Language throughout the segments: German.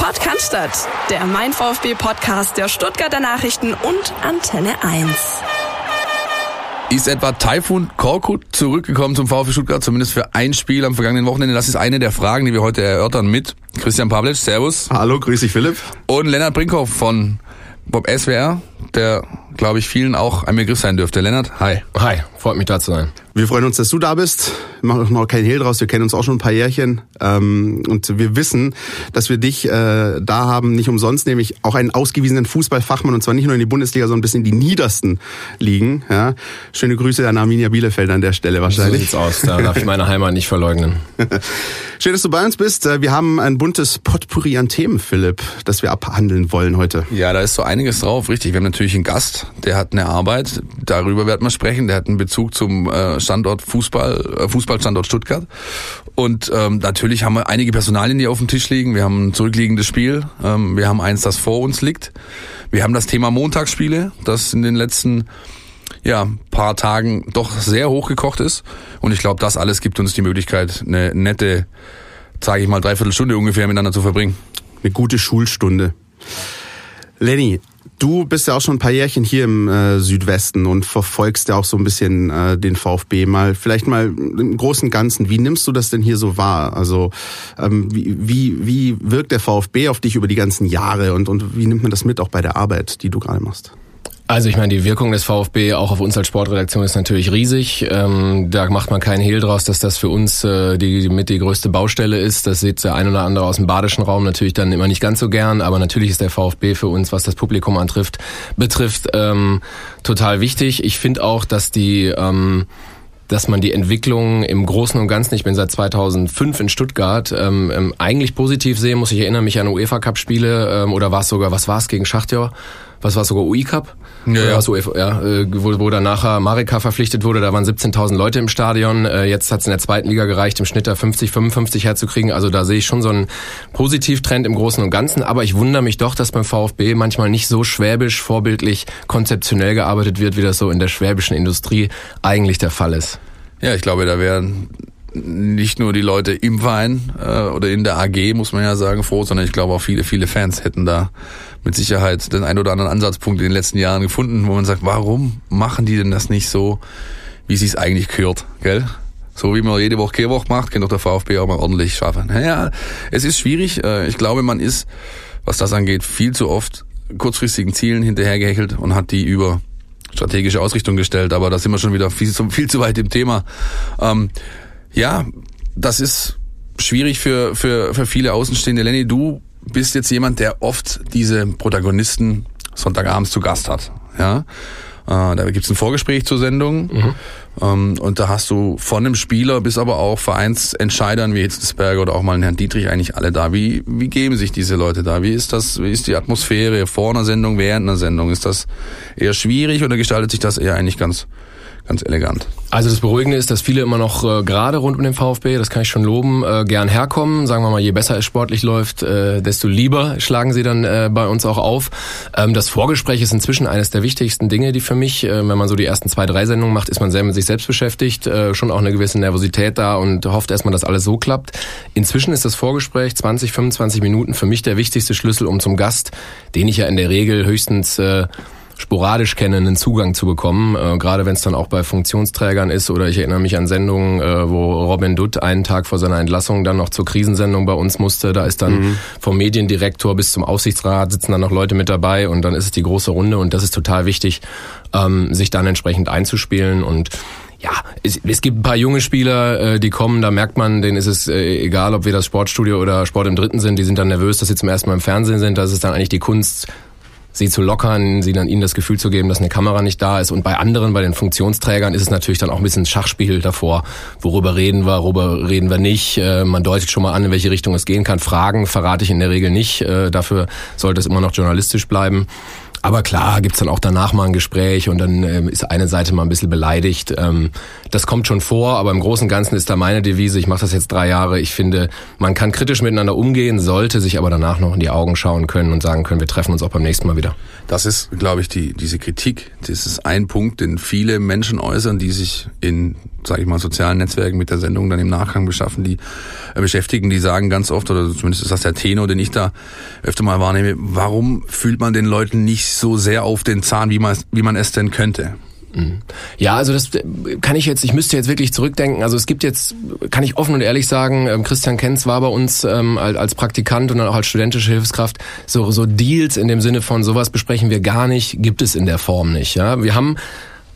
Podcast, der Mein VfB Podcast der Stuttgarter Nachrichten und Antenne 1. Ist etwa Taifun Korkut zurückgekommen zum VfB Stuttgart, zumindest für ein Spiel am vergangenen Wochenende? Das ist eine der Fragen, die wir heute erörtern mit Christian Pavlic. Servus. Hallo, grüß dich Philipp. Und Lennart Brinkhoff von Bob SWR, der, glaube ich, vielen auch ein Begriff sein dürfte. Lennart, hi. Hi, freut mich da zu sein. Wir freuen uns, dass du da bist. Wir machen noch keinen Hehl draus. Wir kennen uns auch schon ein paar Jährchen. Ähm, und wir wissen, dass wir dich äh, da haben, nicht umsonst, nämlich auch einen ausgewiesenen Fußballfachmann. Und zwar nicht nur in die Bundesliga, sondern bis in die niedersten Ligen. Ja. Schöne Grüße an Arminia Bielefeld an der Stelle wahrscheinlich. So sieht's aus. Da darf ich meine Heimat nicht verleugnen. Schön, dass du bei uns bist. Äh, wir haben ein buntes Potpourri an Themen, Philipp, das wir abhandeln wollen heute. Ja, da ist so einiges drauf, richtig. Wir haben natürlich einen Gast, der hat eine Arbeit. Darüber werden wir sprechen. Der hat einen Bezug zum äh, Standort Fußball, äh, Fußballstandort Stuttgart. Und ähm, natürlich haben wir einige Personalien, die auf dem Tisch liegen. Wir haben ein zurückliegendes Spiel. Ähm, wir haben eins, das vor uns liegt. Wir haben das Thema Montagsspiele, das in den letzten ja, paar Tagen doch sehr hochgekocht ist. Und ich glaube, das alles gibt uns die Möglichkeit, eine nette, sage ich mal, dreiviertel Stunde ungefähr miteinander zu verbringen. Eine gute Schulstunde. Lenny, Du bist ja auch schon ein paar Jährchen hier im äh, Südwesten und verfolgst ja auch so ein bisschen äh, den VfB mal. Vielleicht mal im Großen und Ganzen, wie nimmst du das denn hier so wahr? Also ähm, wie, wie, wie wirkt der VfB auf dich über die ganzen Jahre und, und wie nimmt man das mit auch bei der Arbeit, die du gerade machst? Also ich meine, die Wirkung des VfB auch auf uns als Sportredaktion ist natürlich riesig. Ähm, da macht man keinen Hehl draus, dass das für uns äh, die mit die größte Baustelle ist. Das sieht der ein oder andere aus dem badischen Raum natürlich dann immer nicht ganz so gern, aber natürlich ist der VfB für uns, was das Publikum antrifft, betrifft, ähm, total wichtig. Ich finde auch, dass die ähm, dass man die Entwicklung im Großen und Ganzen, ich bin seit 2005 in Stuttgart, ähm, ähm, eigentlich positiv sehen muss. Ich erinnere mich an UEFA Cup Spiele ähm, oder war es sogar, was war es gegen Schachtjör? Was war es sogar UI Cup? Ja, ja. So, ja äh, wo, wo dann nachher Marika verpflichtet wurde, da waren 17.000 Leute im Stadion. Äh, jetzt hat es in der zweiten Liga gereicht, im Schnitt da 50, 55 herzukriegen. Also da sehe ich schon so einen Positivtrend im Großen und Ganzen. Aber ich wundere mich doch, dass beim VfB manchmal nicht so schwäbisch, vorbildlich, konzeptionell gearbeitet wird, wie das so in der schwäbischen Industrie eigentlich der Fall ist. Ja, ich glaube, da wären nicht nur die Leute im Verein äh, oder in der AG, muss man ja sagen, froh, sondern ich glaube auch viele, viele Fans hätten da mit Sicherheit den ein oder anderen Ansatzpunkt in den letzten Jahren gefunden, wo man sagt, warum machen die denn das nicht so, wie sie es eigentlich gehört, gell? So wie man jede Woche Kehrwoche macht, kann doch der VfB auch mal ordentlich schaffen. Naja, es ist schwierig. Äh, ich glaube, man ist, was das angeht, viel zu oft kurzfristigen Zielen hinterhergehechelt und hat die über strategische Ausrichtung gestellt. Aber da sind wir schon wieder viel, viel zu weit im Thema. Ähm, ja, das ist schwierig für, für, für viele Außenstehende. Lenny, du bist jetzt jemand, der oft diese Protagonisten Sonntagabends zu Gast hat. Ja, äh, da gibt's ein Vorgespräch zur Sendung mhm. ähm, und da hast du von einem Spieler bis aber auch Vereinsentscheidern wie Hitzelsberger oder auch mal einen Herrn Dietrich eigentlich alle da. Wie, wie geben sich diese Leute da? Wie ist das, wie ist die Atmosphäre vor einer Sendung, während einer Sendung? Ist das eher schwierig oder gestaltet sich das eher eigentlich ganz ganz elegant. Also das Beruhigende ist, dass viele immer noch äh, gerade rund um den VfB, das kann ich schon loben, äh, gern herkommen. Sagen wir mal, je besser es sportlich läuft, äh, desto lieber schlagen sie dann äh, bei uns auch auf. Ähm, das Vorgespräch ist inzwischen eines der wichtigsten Dinge, die für mich, äh, wenn man so die ersten zwei, drei Sendungen macht, ist man sehr mit sich selbst beschäftigt, äh, schon auch eine gewisse Nervosität da und hofft erstmal, dass alles so klappt. Inzwischen ist das Vorgespräch 20, 25 Minuten für mich der wichtigste Schlüssel, um zum Gast, den ich ja in der Regel höchstens äh, sporadisch kenne, einen Zugang zu bekommen. Äh, gerade wenn es dann auch bei Funktionsträgern ist oder ich erinnere mich an Sendungen, äh, wo Robin Dutt einen Tag vor seiner Entlassung dann noch zur Krisensendung bei uns musste. Da ist dann mhm. vom Mediendirektor bis zum Aufsichtsrat sitzen dann noch Leute mit dabei und dann ist es die große Runde und das ist total wichtig, ähm, sich dann entsprechend einzuspielen und ja, es, es gibt ein paar junge Spieler, äh, die kommen, da merkt man, denen ist es äh, egal, ob wir das Sportstudio oder Sport im Dritten sind, die sind dann nervös, dass sie zum ersten Mal im Fernsehen sind. Das ist dann eigentlich die Kunst, sie zu lockern, sie dann ihnen das Gefühl zu geben, dass eine Kamera nicht da ist. Und bei anderen, bei den Funktionsträgern, ist es natürlich dann auch ein bisschen Schachspiel davor. Worüber reden wir, worüber reden wir nicht? Äh, man deutet schon mal an, in welche Richtung es gehen kann. Fragen verrate ich in der Regel nicht. Äh, dafür sollte es immer noch journalistisch bleiben. Aber klar, gibt's dann auch danach mal ein Gespräch und dann ähm, ist eine Seite mal ein bisschen beleidigt. Ähm, das kommt schon vor, aber im Großen und Ganzen ist da meine Devise, ich mache das jetzt drei Jahre, ich finde, man kann kritisch miteinander umgehen, sollte sich aber danach noch in die Augen schauen können und sagen können, wir treffen uns auch beim nächsten Mal wieder. Das ist, glaube ich, die, diese Kritik, das ist ein Punkt, den viele Menschen äußern, die sich in, sage ich mal, sozialen Netzwerken mit der Sendung dann im Nachgang beschaffen, die äh, beschäftigen, die sagen ganz oft, oder zumindest ist das der Tenor, den ich da öfter mal wahrnehme, warum fühlt man den Leuten nicht so sehr auf den Zahn, wie man, wie man es denn könnte. Mhm. Ja, also das kann ich jetzt, ich müsste jetzt wirklich zurückdenken. Also es gibt jetzt, kann ich offen und ehrlich sagen, ähm, Christian Kenz war bei uns ähm, als Praktikant und dann auch als studentische Hilfskraft. So, so Deals in dem Sinne von sowas besprechen wir gar nicht, gibt es in der Form nicht. Ja, wir haben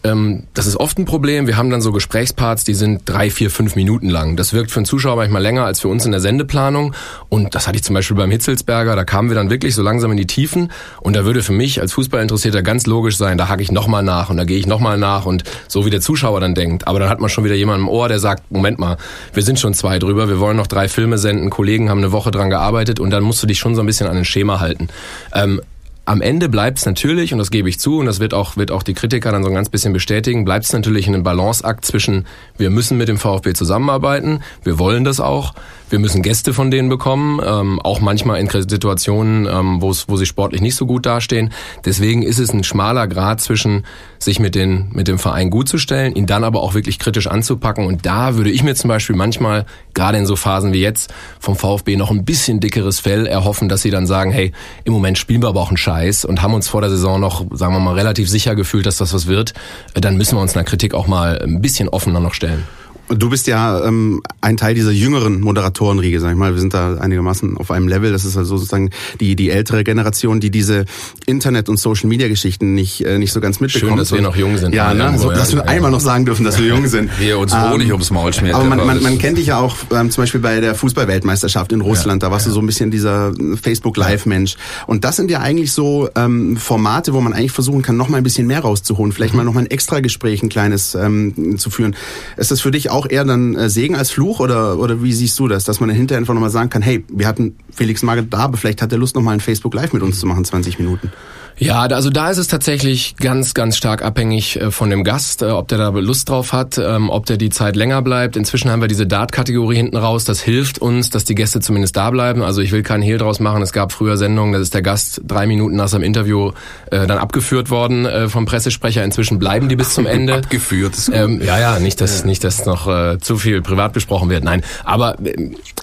ähm, das ist oft ein Problem. Wir haben dann so Gesprächsparts, die sind drei, vier, fünf Minuten lang. Das wirkt für einen Zuschauer manchmal länger als für uns in der Sendeplanung. Und das hatte ich zum Beispiel beim Hitzelsberger. Da kamen wir dann wirklich so langsam in die Tiefen. Und da würde für mich als Fußballinteressierter ganz logisch sein, da hake ich nochmal nach und da gehe ich nochmal nach und so wie der Zuschauer dann denkt. Aber dann hat man schon wieder jemanden im Ohr, der sagt, Moment mal, wir sind schon zwei drüber, wir wollen noch drei Filme senden, Kollegen haben eine Woche dran gearbeitet und dann musst du dich schon so ein bisschen an ein Schema halten. Ähm, am Ende bleibt es natürlich, und das gebe ich zu, und das wird auch, wird auch die Kritiker dann so ein ganz bisschen bestätigen, bleibt es natürlich in einem Balanceakt zwischen, wir müssen mit dem VfB zusammenarbeiten, wir wollen das auch, wir müssen Gäste von denen bekommen, ähm, auch manchmal in Situationen, ähm, wo sie sportlich nicht so gut dastehen. Deswegen ist es ein schmaler Grad zwischen sich mit, den, mit dem Verein gut zu stellen, ihn dann aber auch wirklich kritisch anzupacken. Und da würde ich mir zum Beispiel manchmal, gerade in so Phasen wie jetzt, vom VfB noch ein bisschen dickeres Fell erhoffen, dass sie dann sagen, hey, im Moment spielen wir aber auch einen Scheiß und haben uns vor der Saison noch, sagen wir mal, relativ sicher gefühlt, dass das was wird. Dann müssen wir uns einer Kritik auch mal ein bisschen offener noch stellen. Du bist ja ähm, ein Teil dieser jüngeren Moderatorenriege, sag ich mal. Wir sind da einigermaßen auf einem Level. Das ist also sozusagen die die ältere Generation, die diese Internet- und Social-Media-Geschichten nicht äh, nicht so ganz mitbekommt. Schön, dass wir noch jung sind. Ja, ne? so, dass wir einmal noch sagen dürfen, dass wir jung sind. Wir uns Honig ähm, ums Maul schmieren. Aber man, man, man kennt dich ja auch ähm, zum Beispiel bei der Fußball-Weltmeisterschaft in Russland. Ja, da warst ja. du so ein bisschen dieser Facebook-Live-Mensch. Und das sind ja eigentlich so ähm, Formate, wo man eigentlich versuchen kann, noch mal ein bisschen mehr rauszuholen. Vielleicht mhm. mal noch mal ein extra Gespräch, ein kleines ähm, zu führen. Ist das für dich auch eher dann äh, Segen als Fluch oder, oder wie siehst du das? Dass man dann hinterher einfach nochmal sagen kann, hey, wir hatten Felix Magath da, aber vielleicht hat er Lust, nochmal ein Facebook Live mit uns zu machen, 20 Minuten. Ja, also da ist es tatsächlich ganz, ganz stark abhängig äh, von dem Gast, äh, ob der da Lust drauf hat, ähm, ob der die Zeit länger bleibt. Inzwischen haben wir diese Dart-Kategorie hinten raus. Das hilft uns, dass die Gäste zumindest da bleiben. Also ich will keinen Hehl draus machen. Es gab früher Sendungen, da ist der Gast drei Minuten nach seinem Interview äh, dann abgeführt worden äh, vom Pressesprecher. Inzwischen bleiben die bis zum Ende. abgeführt. Ist gut. Ähm, ja, ja, nicht, dass ja. nicht, dass noch äh, zu viel privat besprochen wird. Nein, aber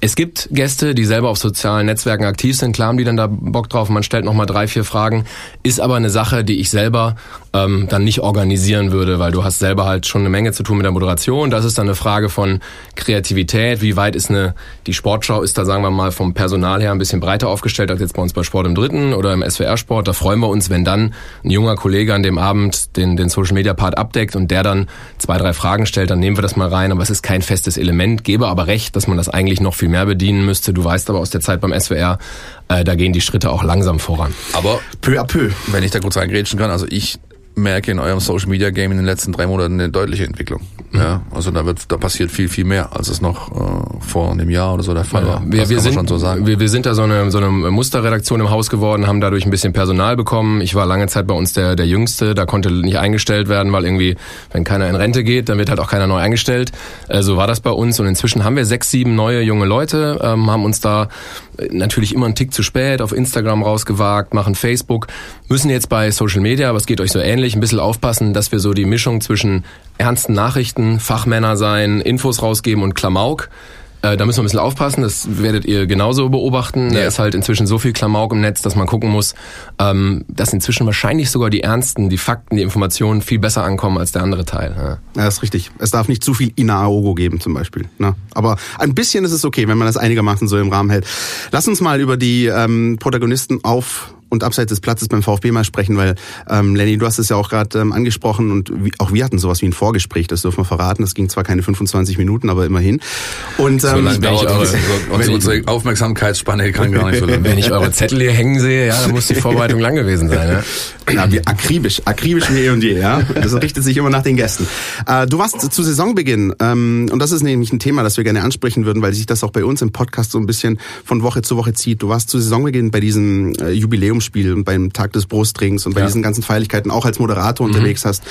es gibt Gäste, die selber auf sozialen Netzwerken aktiv sind. Klar haben die dann da Bock drauf. Man stellt noch mal drei, vier Fragen. Ist aber eine Sache, die ich selber ähm, dann nicht organisieren würde, weil du hast selber halt schon eine Menge zu tun mit der Moderation. Das ist dann eine Frage von Kreativität. Wie weit ist eine, die Sportschau ist da, sagen wir mal, vom Personal her ein bisschen breiter aufgestellt als jetzt bei uns bei Sport im Dritten oder im SWR-Sport. Da freuen wir uns, wenn dann ein junger Kollege an dem Abend den, den Social-Media-Part abdeckt und der dann zwei, drei Fragen stellt, dann nehmen wir das mal rein. Aber es ist kein festes Element. Gebe aber recht, dass man das eigentlich noch viel mehr bedienen müsste. Du weißt aber aus der Zeit beim SWR, äh, da gehen die Schritte auch langsam voran. Aber peu à peu, wenn ich da kurz reingrätschen kann, also ich merke in eurem Social Media Game in den letzten drei Monaten eine deutliche Entwicklung. Mhm. Ja, also da wird, da passiert viel, viel mehr, als es noch äh, vor einem Jahr oder so der Fall ja, war. Wir, wir sind, so wir, wir sind da so eine, so eine Musterredaktion im Haus geworden, haben dadurch ein bisschen Personal bekommen. Ich war lange Zeit bei uns der, der Jüngste, da konnte nicht eingestellt werden, weil irgendwie, wenn keiner in Rente geht, dann wird halt auch keiner neu eingestellt. Äh, so war das bei uns und inzwischen haben wir sechs, sieben neue junge Leute, ähm, haben uns da natürlich immer einen Tick zu spät auf Instagram rausgewagt, machen Facebook, müssen jetzt bei Social Media, aber es geht euch so ähnlich, ein bisschen aufpassen, dass wir so die Mischung zwischen ernsten Nachrichten, Fachmänner sein, Infos rausgeben und Klamauk äh, da müssen wir ein bisschen aufpassen, das werdet ihr genauso beobachten. Ja. Da ist halt inzwischen so viel Klamauk im Netz, dass man gucken muss, ähm, dass inzwischen wahrscheinlich sogar die Ernsten, die Fakten, die Informationen viel besser ankommen als der andere Teil. Ja, ja das ist richtig. Es darf nicht zu viel Inaogo geben zum Beispiel. Ne? Aber ein bisschen ist es okay, wenn man das einigermaßen so im Rahmen hält. Lass uns mal über die ähm, Protagonisten auf und abseits des Platzes beim VfB mal sprechen, weil ähm, Lenny, du hast es ja auch gerade ähm, angesprochen und wie, auch wir hatten sowas wie ein Vorgespräch, das dürfen wir verraten. Das ging zwar keine 25 Minuten, aber immerhin. Und ähm, so lange dauert eure, so, unsere, unsere Aufmerksamkeitsspanne kann gar nicht so lange. Wenn ich eure Zettel hier hängen sehe, ja, dann muss die Vorbereitung lang gewesen sein. Ja, ja wie akribisch, akribisch wie eh und je. Ja, das richtet sich immer nach den Gästen. Äh, du warst zu Saisonbeginn ähm, und das ist nämlich ein Thema, das wir gerne ansprechen würden, weil sich das auch bei uns im Podcast so ein bisschen von Woche zu Woche zieht. Du warst zu Saisonbeginn bei diesem äh, Jubiläum Sturmspiel und beim Tag des Brustrings und bei Ja. diesen ganzen Feierlichkeiten auch als Moderator unterwegs hast,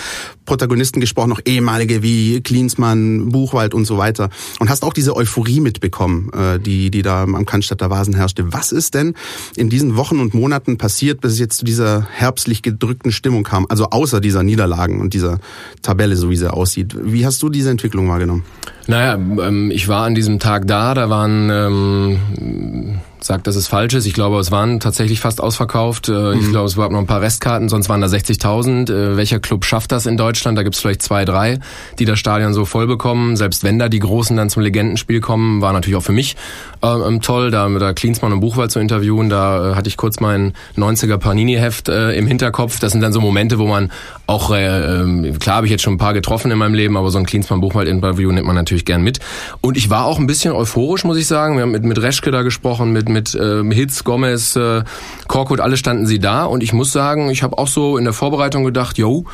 Protagonisten gesprochen, noch ehemalige wie Klinsmann, Buchwald und so weiter und hast auch diese Euphorie mitbekommen, äh, die, die da am Cannstatter Vasen herrschte. Was ist denn in diesen Wochen und Monaten passiert, bis es jetzt zu dieser herbstlich gedrückten Stimmung kam? Also außer dieser Niederlagen und dieser Tabelle, so wie sie aussieht. Wie hast du diese Entwicklung wahrgenommen? Naja, ähm, ich war an diesem Tag da, da waren, ähm, sagt, dass es falsch ist, ich glaube, es waren tatsächlich fast ausverkauft. Äh, Ich glaube, es gab noch ein paar Restkarten, sonst waren da 60.000. Äh, welcher Club schafft das in Deutschland? Da gibt's vielleicht zwei, drei, die das Stadion so voll bekommen. Selbst wenn da die Großen dann zum Legendenspiel kommen, war natürlich auch für mich ähm, toll, da, da Klinsmann und Buchwald zu interviewen. Da äh, hatte ich kurz mein 90er Panini-Heft äh, im Hinterkopf. Das sind dann so Momente, wo man auch, äh, ähm, klar habe ich jetzt schon ein paar getroffen in meinem Leben, aber so ein Klinsmann-Buchwald-Interview nimmt man natürlich gern mit. Und ich war auch ein bisschen euphorisch, muss ich sagen. Wir haben mit, mit Reschke da gesprochen, mit, mit äh, Hitz, Gomez, äh, Korkut, alle standen sie da. Und ich muss sagen, ich habe auch so in der Vorbereitung gedacht, yo,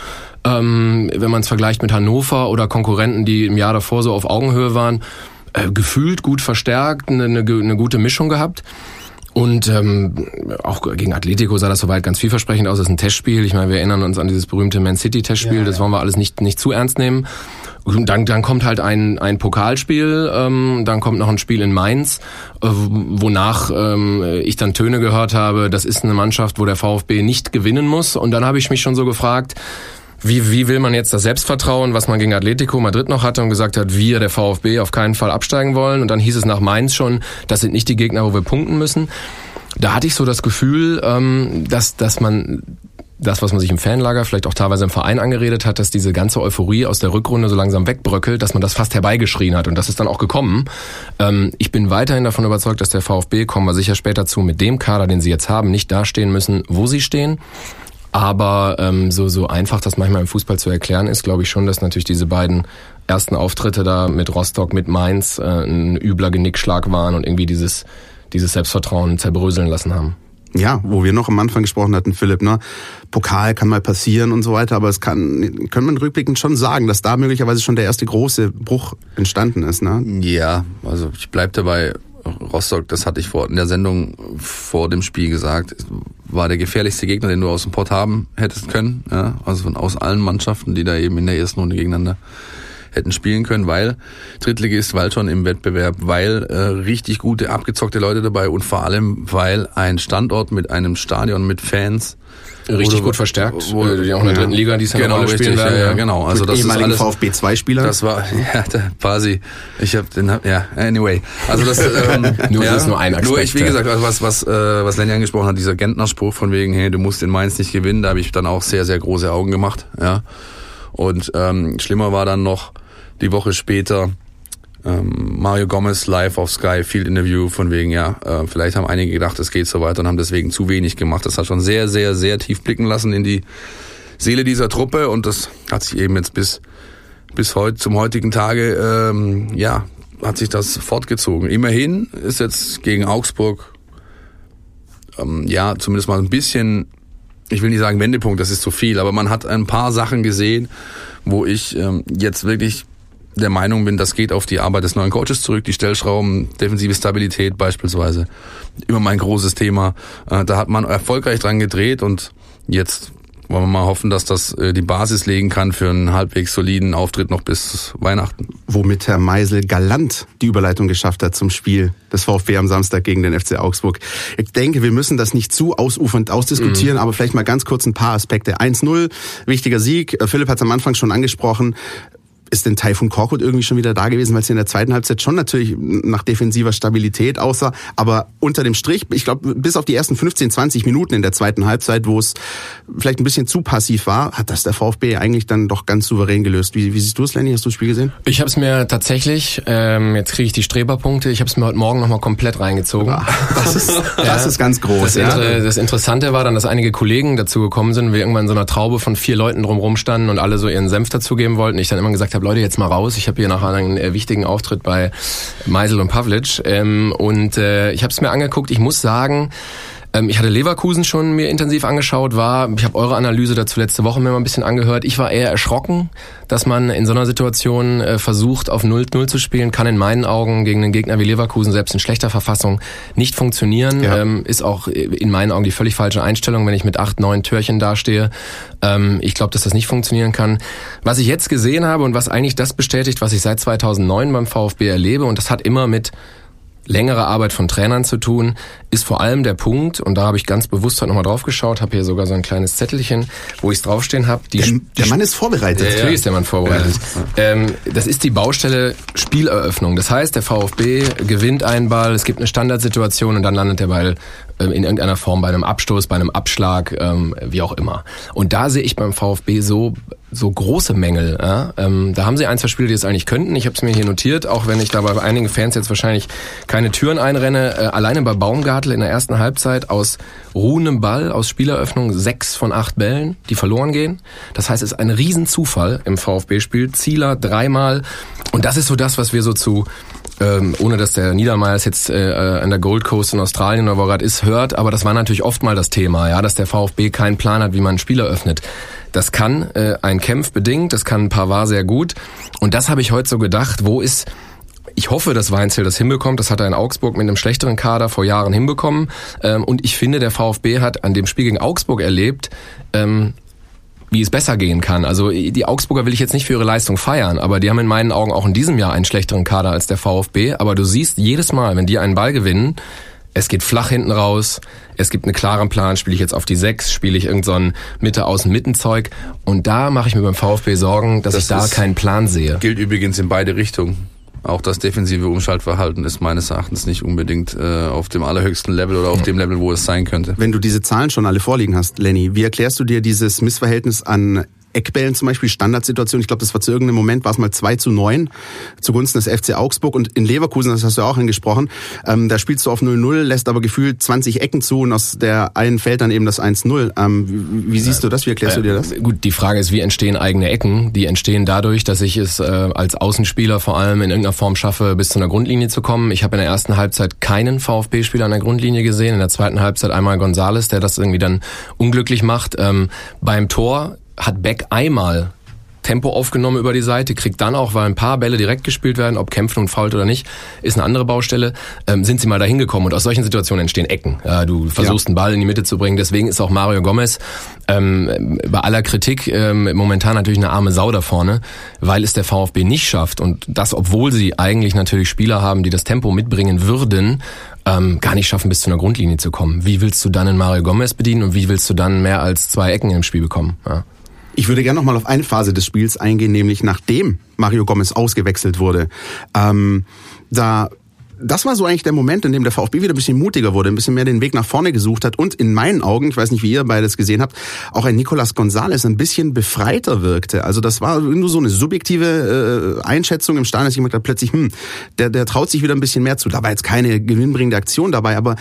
ähm, wenn man es vergleicht mit Hannover oder Konkurrenten, die im Jahr davor so auf Augenhöhe waren, äh, gefühlt gut verstärkt, eine, eine, eine gute Mischung gehabt. Und ähm, auch gegen Atletico sah das soweit ganz vielversprechend aus. Das ist ein Testspiel. Ich meine, wir erinnern uns an dieses berühmte Man City Testspiel. das wollen wir alles nicht nicht zu ernst nehmen. Und dann, dann kommt halt ein, ein Pokalspiel, ähm, dann kommt noch ein Spiel in Mainz, äh, wonach ähm, ich dann Töne gehört habe, das ist eine Mannschaft, wo der VfB nicht gewinnen muss. Und dann habe ich mich schon so gefragt, wie, wie will man jetzt das Selbstvertrauen, was man gegen Atletico Madrid noch hatte und gesagt hat, wir, der VfB, auf keinen Fall absteigen wollen. Und dann hieß es nach Mainz schon, das sind nicht die Gegner, wo wir punkten müssen. Da hatte ich so das Gefühl, ähm, dass, dass man das, was man sich im Fanlager, vielleicht auch teilweise im Verein angeredet hat, dass diese ganze Euphorie aus der Rückrunde so langsam wegbröckelt, dass man das fast herbeigeschrien hat. Und das ist dann auch gekommen. Ähm, ich bin weiterhin davon überzeugt, dass der VfB, kommen wir sicher später zu, mit dem Kader, den sie jetzt haben, nicht dastehen müssen, wo sie stehen. Aber ähm, so, so einfach das manchmal im Fußball zu erklären ist, glaube ich schon, dass natürlich diese beiden ersten Auftritte da mit Rostock, mit Mainz äh, ein übler Genickschlag waren und irgendwie dieses, dieses Selbstvertrauen zerbröseln lassen haben. Ja, wo wir noch am Anfang gesprochen hatten, Philipp, ne? Pokal kann mal passieren und so weiter, aber es kann, können man rückblickend schon sagen, dass da möglicherweise schon der erste große Bruch entstanden ist, ne? Ja, also ich bleib dabei. Rostock, das hatte ich vor in der Sendung vor dem Spiel gesagt, war der gefährlichste Gegner, den du aus dem Pott haben hättest können. Ja, also von aus allen Mannschaften, die da eben in der ersten Runde gegeneinander hätten spielen können, weil Drittligist, weil schon im Wettbewerb, weil äh, richtig gute, abgezockte Leute dabei und vor allem, weil ein Standort mit einem Stadion mit Fans Richtig gut verstärkt, wo- äh, die auch in der ja. dritten Liga, die es ja genau, eine Rolle richtig, spielen werden. ja, ja, genau. Also Mit das ist alles, VfB-2-Spieler. das war, ja, der Pasi, ich habe den, ja, anyway. Also das, ähm, Nur, ja, das ist nur ein Nur ich, wie Aspekt, gesagt, also was, was, äh, was Lenny angesprochen hat, dieser Gentner-Spruch von wegen, hey, du musst in Mainz nicht gewinnen, da habe ich dann auch sehr, sehr große Augen gemacht, ja. Und ähm, schlimmer war dann noch die Woche später ähm, Mario Gomez live auf Sky Field Interview von wegen, ja, äh, vielleicht haben einige gedacht, es geht so weiter und haben deswegen zu wenig gemacht. Das hat schon sehr, sehr, sehr tief blicken lassen in die Seele dieser Truppe und das hat sich eben jetzt bis bis heute zum heutigen Tage ähm, ja hat sich das fortgezogen. Immerhin ist jetzt gegen Augsburg ähm, ja zumindest mal ein bisschen ich will nicht sagen Wendepunkt, das ist zu viel, aber man hat ein paar Sachen gesehen, wo ich ähm, jetzt wirklich der Meinung bin, das geht auf die Arbeit des neuen Coaches zurück, die Stellschrauben, defensive Stabilität beispielsweise. Immer mein großes Thema. Äh, da hat man erfolgreich dran gedreht und jetzt wollen wir mal hoffen, dass das äh, die Basis legen kann für einen halbwegs soliden Auftritt noch bis Weihnachten. womit Herr Meisel galant die Überleitung geschafft hat zum Spiel des VfB am Samstag gegen den FC Augsburg. Ich denke, wir müssen das nicht zu ausufernd ausdiskutieren, aber vielleicht mal ganz kurz ein paar Aspekte. 1-0, wichtiger Sieg. Philipp hat es am Anfang schon angesprochen. Ist denn Taifun Korkut irgendwie schon wieder da gewesen, weil es in der zweiten Halbzeit schon natürlich nach defensiver Stabilität aussah, aber unter dem Strich, ich glaube, bis auf die ersten 15, 20 Minuten in der zweiten Halbzeit, wo es vielleicht ein bisschen zu passiv war, hat das der VfB eigentlich dann doch ganz souverän gelöst. Wie, wie siehst du es, Lenny? Hast du das Spiel gesehen? Ich habe es mir tatsächlich, ähm, jetzt kriege ich die Streberpunkte, ich habe es mir heute Morgen nochmal komplett reingezogen. Das ist, das ist ganz groß. Das, ja. Inter das Interessante war dann, dass einige Kollegen dazu gekommen sind, wir irgendwann in so einer Traube von vier Leuten drumrum standen und alle so ihren Senf dazugeben wollten. Ich dann immer gesagt habe, Leute, jetzt mal raus. Ich habe hier nachher einen äh, wichtigen Auftritt bei Meisel und Pavlic. Ähm, und äh, ich habe es mir angeguckt. Ich muss sagen, ich hatte Leverkusen schon mir intensiv angeschaut, war, ich habe eure Analyse dazu letzte Woche mir mal ein bisschen angehört. Ich war eher erschrocken, dass man in so einer Situation äh, versucht, auf 0-0 zu spielen, kann in meinen Augen gegen einen Gegner wie Leverkusen selbst in schlechter Verfassung nicht funktionieren. Ja. Ähm, ist auch in meinen Augen die völlig falsche Einstellung, wenn ich mit acht, neun Türchen dastehe. Ähm, ich glaube, dass das nicht funktionieren kann. Was ich jetzt gesehen habe und was eigentlich das bestätigt, was ich seit 2009 beim VfB erlebe, und das hat immer mit längere Arbeit von Trainern zu tun, ist vor allem der Punkt, und da habe ich ganz bewusst heute nochmal drauf geschaut, habe hier sogar so ein kleines Zettelchen, wo ich es draufstehen habe. Der, der, Mann ist vorbereitet. Natürlich ja, ja. ist der Mann vorbereitet. Ja. Ähm, das ist die Baustelle Spieleröffnung. Das heißt, der VfB gewinnt einen Ball, es gibt eine Standardsituation und dann landet der Ball in irgendeiner Form bei einem Abstoß, bei einem Abschlag, ähm, wie auch immer. Und da sehe ich beim VfB so so große Mängel. Ja? Ähm, da haben sie ein, zwei Spiele, die es eigentlich könnten. Ich habe es mir hier notiert, auch wenn ich da bei einigen Fans jetzt wahrscheinlich keine Türen einrenne. Äh, alleine bei Baumgartel in der ersten Halbzeit aus ruhendem Ball, aus Spieleröffnung sechs von acht Bällen, die verloren gehen. Das heißt, es ist ein Riesenzufall im VfB-Spiel. Zieler dreimal. Und das ist so das, was wir so zu ähm, ohne dass der Niedermeyer jetzt äh, an der Gold Coast in Australien oder wo gerade ist, hört, aber das war natürlich oft mal das Thema, ja, dass der VfB keinen Plan hat, wie man einen Spieler öffnet. Das kann äh, ein Kämpf bedingt, das kann ein war sehr gut. Und das habe ich heute so gedacht, wo ist ich hoffe, dass Weinzel das hinbekommt. Das hat er in Augsburg mit einem schlechteren Kader vor Jahren hinbekommen. Ähm, und ich finde, der VfB hat an dem Spiel gegen Augsburg erlebt, ähm, wie es besser gehen kann. Also die Augsburger will ich jetzt nicht für ihre Leistung feiern, aber die haben in meinen Augen auch in diesem Jahr einen schlechteren Kader als der VfB. Aber du siehst jedes Mal, wenn die einen Ball gewinnen, es geht flach hinten raus, es gibt einen klaren Plan, spiele ich jetzt auf die Sechs, spiele ich irgendein so Mitte-Außen-Mittenzeug und da mache ich mir beim VfB Sorgen, dass das ich da keinen Plan sehe. Gilt übrigens in beide Richtungen. Auch das defensive Umschaltverhalten ist meines Erachtens nicht unbedingt äh, auf dem allerhöchsten Level oder auf dem Level, wo es sein könnte. Wenn du diese Zahlen schon alle vorliegen hast, Lenny, wie erklärst du dir dieses Missverhältnis an Eckbällen zum Beispiel, Standardsituation. Ich glaube, das war zu irgendeinem Moment, war es mal 2 zu 9 zugunsten des FC Augsburg. Und in Leverkusen, das hast du auch angesprochen, ähm, da spielst du auf 0-0, lässt aber gefühlt 20 Ecken zu und aus der einen fällt dann eben das 1-0. Ähm, wie, wie, siehst du das? Wie erklärst äh, du dir das? Gut, die Frage ist, wie entstehen eigene Ecken? Die entstehen dadurch, dass ich es äh, als Außenspieler vor allem in irgendeiner Form schaffe, bis zu einer Grundlinie zu kommen. Ich habe in der ersten Halbzeit keinen VfB-Spieler an der Grundlinie gesehen. In der zweiten Halbzeit einmal Gonzales, der das irgendwie dann unglücklich macht. Ähm, beim Tor hat Beck einmal Tempo aufgenommen über die Seite, kriegt dann auch, weil ein paar Bälle direkt gespielt werden, ob kämpfen und fault oder nicht, ist eine andere Baustelle, ähm, sind sie mal dahin gekommen und aus solchen Situationen entstehen Ecken. Äh, du versuchst ja. einen Ball in die Mitte zu bringen, deswegen ist auch Mario Gomez ähm, bei aller Kritik ähm, momentan natürlich eine arme Sau da vorne, weil es der VfB nicht schafft und das, obwohl sie eigentlich natürlich Spieler haben, die das Tempo mitbringen würden, ähm, gar nicht schaffen, bis zu einer Grundlinie zu kommen. Wie willst du dann einen Mario Gomez bedienen und wie willst du dann mehr als zwei Ecken im Spiel bekommen? Ja. Ich würde gerne noch mal auf eine Phase des Spiels eingehen, nämlich nachdem Mario Gomez ausgewechselt wurde. Ähm, da das war so eigentlich der Moment, in dem der VfB wieder ein bisschen mutiger wurde, ein bisschen mehr den Weg nach vorne gesucht hat und in meinen Augen, ich weiß nicht, wie ihr beides gesehen habt, auch ein Nicolas Gonzalez ein bisschen befreiter wirkte. Also das war nur so eine subjektive äh, Einschätzung im Stadion, dass ich gemerkt habe, plötzlich, hm, der, der traut sich wieder ein bisschen mehr zu. Da war jetzt keine gewinnbringende Aktion dabei, aber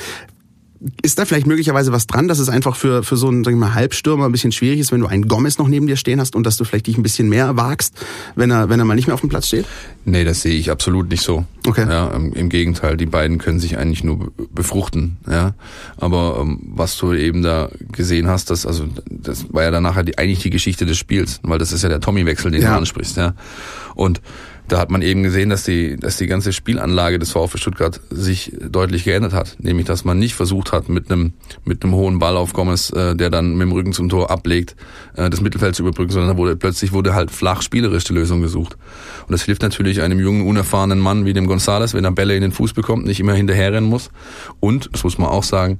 ist da vielleicht möglicherweise was dran, dass es einfach für, für so einen sagen wir mal, Halbstürmer ein bisschen schwierig ist, wenn du einen Gomez noch neben dir stehen hast und dass du vielleicht dich ein bisschen mehr wagst, wenn er, wenn er mal nicht mehr auf dem Platz steht? Nee, das sehe ich absolut nicht so. Okay. Ja, im, im Gegenteil, die beiden können sich eigentlich nur befruchten. Ja, aber ähm, was du eben da gesehen hast, das also das war ja dann nachher die, eigentlich die Geschichte des Spiels, weil das ist ja der Tommy-Wechsel, den ja. du ansprichst. Ja, und da hat man eben gesehen, dass die, dass die ganze Spielanlage des VfB Stuttgart sich deutlich geändert hat. Nämlich, dass man nicht versucht hat, mit einem, mit einem hohen Ball auf Gomez, äh, der dann mit dem Rücken zum Tor ablegt, äh, das Mittelfeld zu überbrücken, sondern da wurde, plötzlich wurde halt flach spielerisch die Lösung gesucht. Und das hilft natürlich einem jungen, unerfahrenen Mann wie dem Gonzales, wenn er Bälle in den Fuß bekommt, nicht immer hinterherrennen muss. Und, das muss man auch sagen,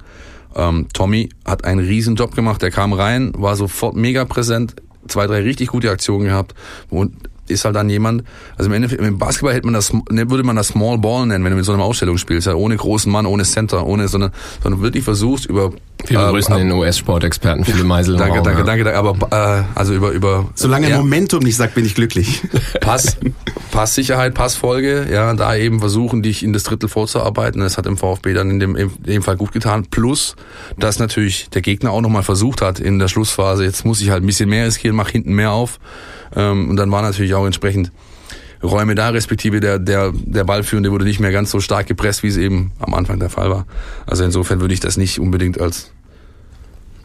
ähm, Tommy hat einen riesen Job gemacht. Der kam rein, war sofort mega präsent, zwei, drei richtig gute Aktionen gehabt und ist halt dann jemand, also im Endeffekt, im Basketball hätte man das, ne, würde man das Small Ball nennen, wenn du mit so einer Ausstellung spielst, ja, ohne großen Mann, ohne Center, ohne, sondern, sondern wirklich versuchst über Viele äh, Grüßen äh, den US-Sportexperten, viele Meisel. Danke, Raum, danke, ja. danke, danke, aber äh, also über über. Solange ja. Momentum nicht sagt, bin ich glücklich. Pass, Passsicherheit, Passfolge, ja, da eben versuchen, dich in das Drittel vorzuarbeiten. Das hat im VfB dann in dem, in dem Fall gut getan. Plus, dass natürlich der Gegner auch nochmal versucht hat in der Schlussphase. Jetzt muss ich halt ein bisschen mehr riskieren, mach hinten mehr auf. Ähm, und dann war natürlich auch entsprechend Räume da, respektive der, der, der Ballführende wurde nicht mehr ganz so stark gepresst, wie es eben am Anfang der Fall war. Also insofern würde ich das nicht unbedingt als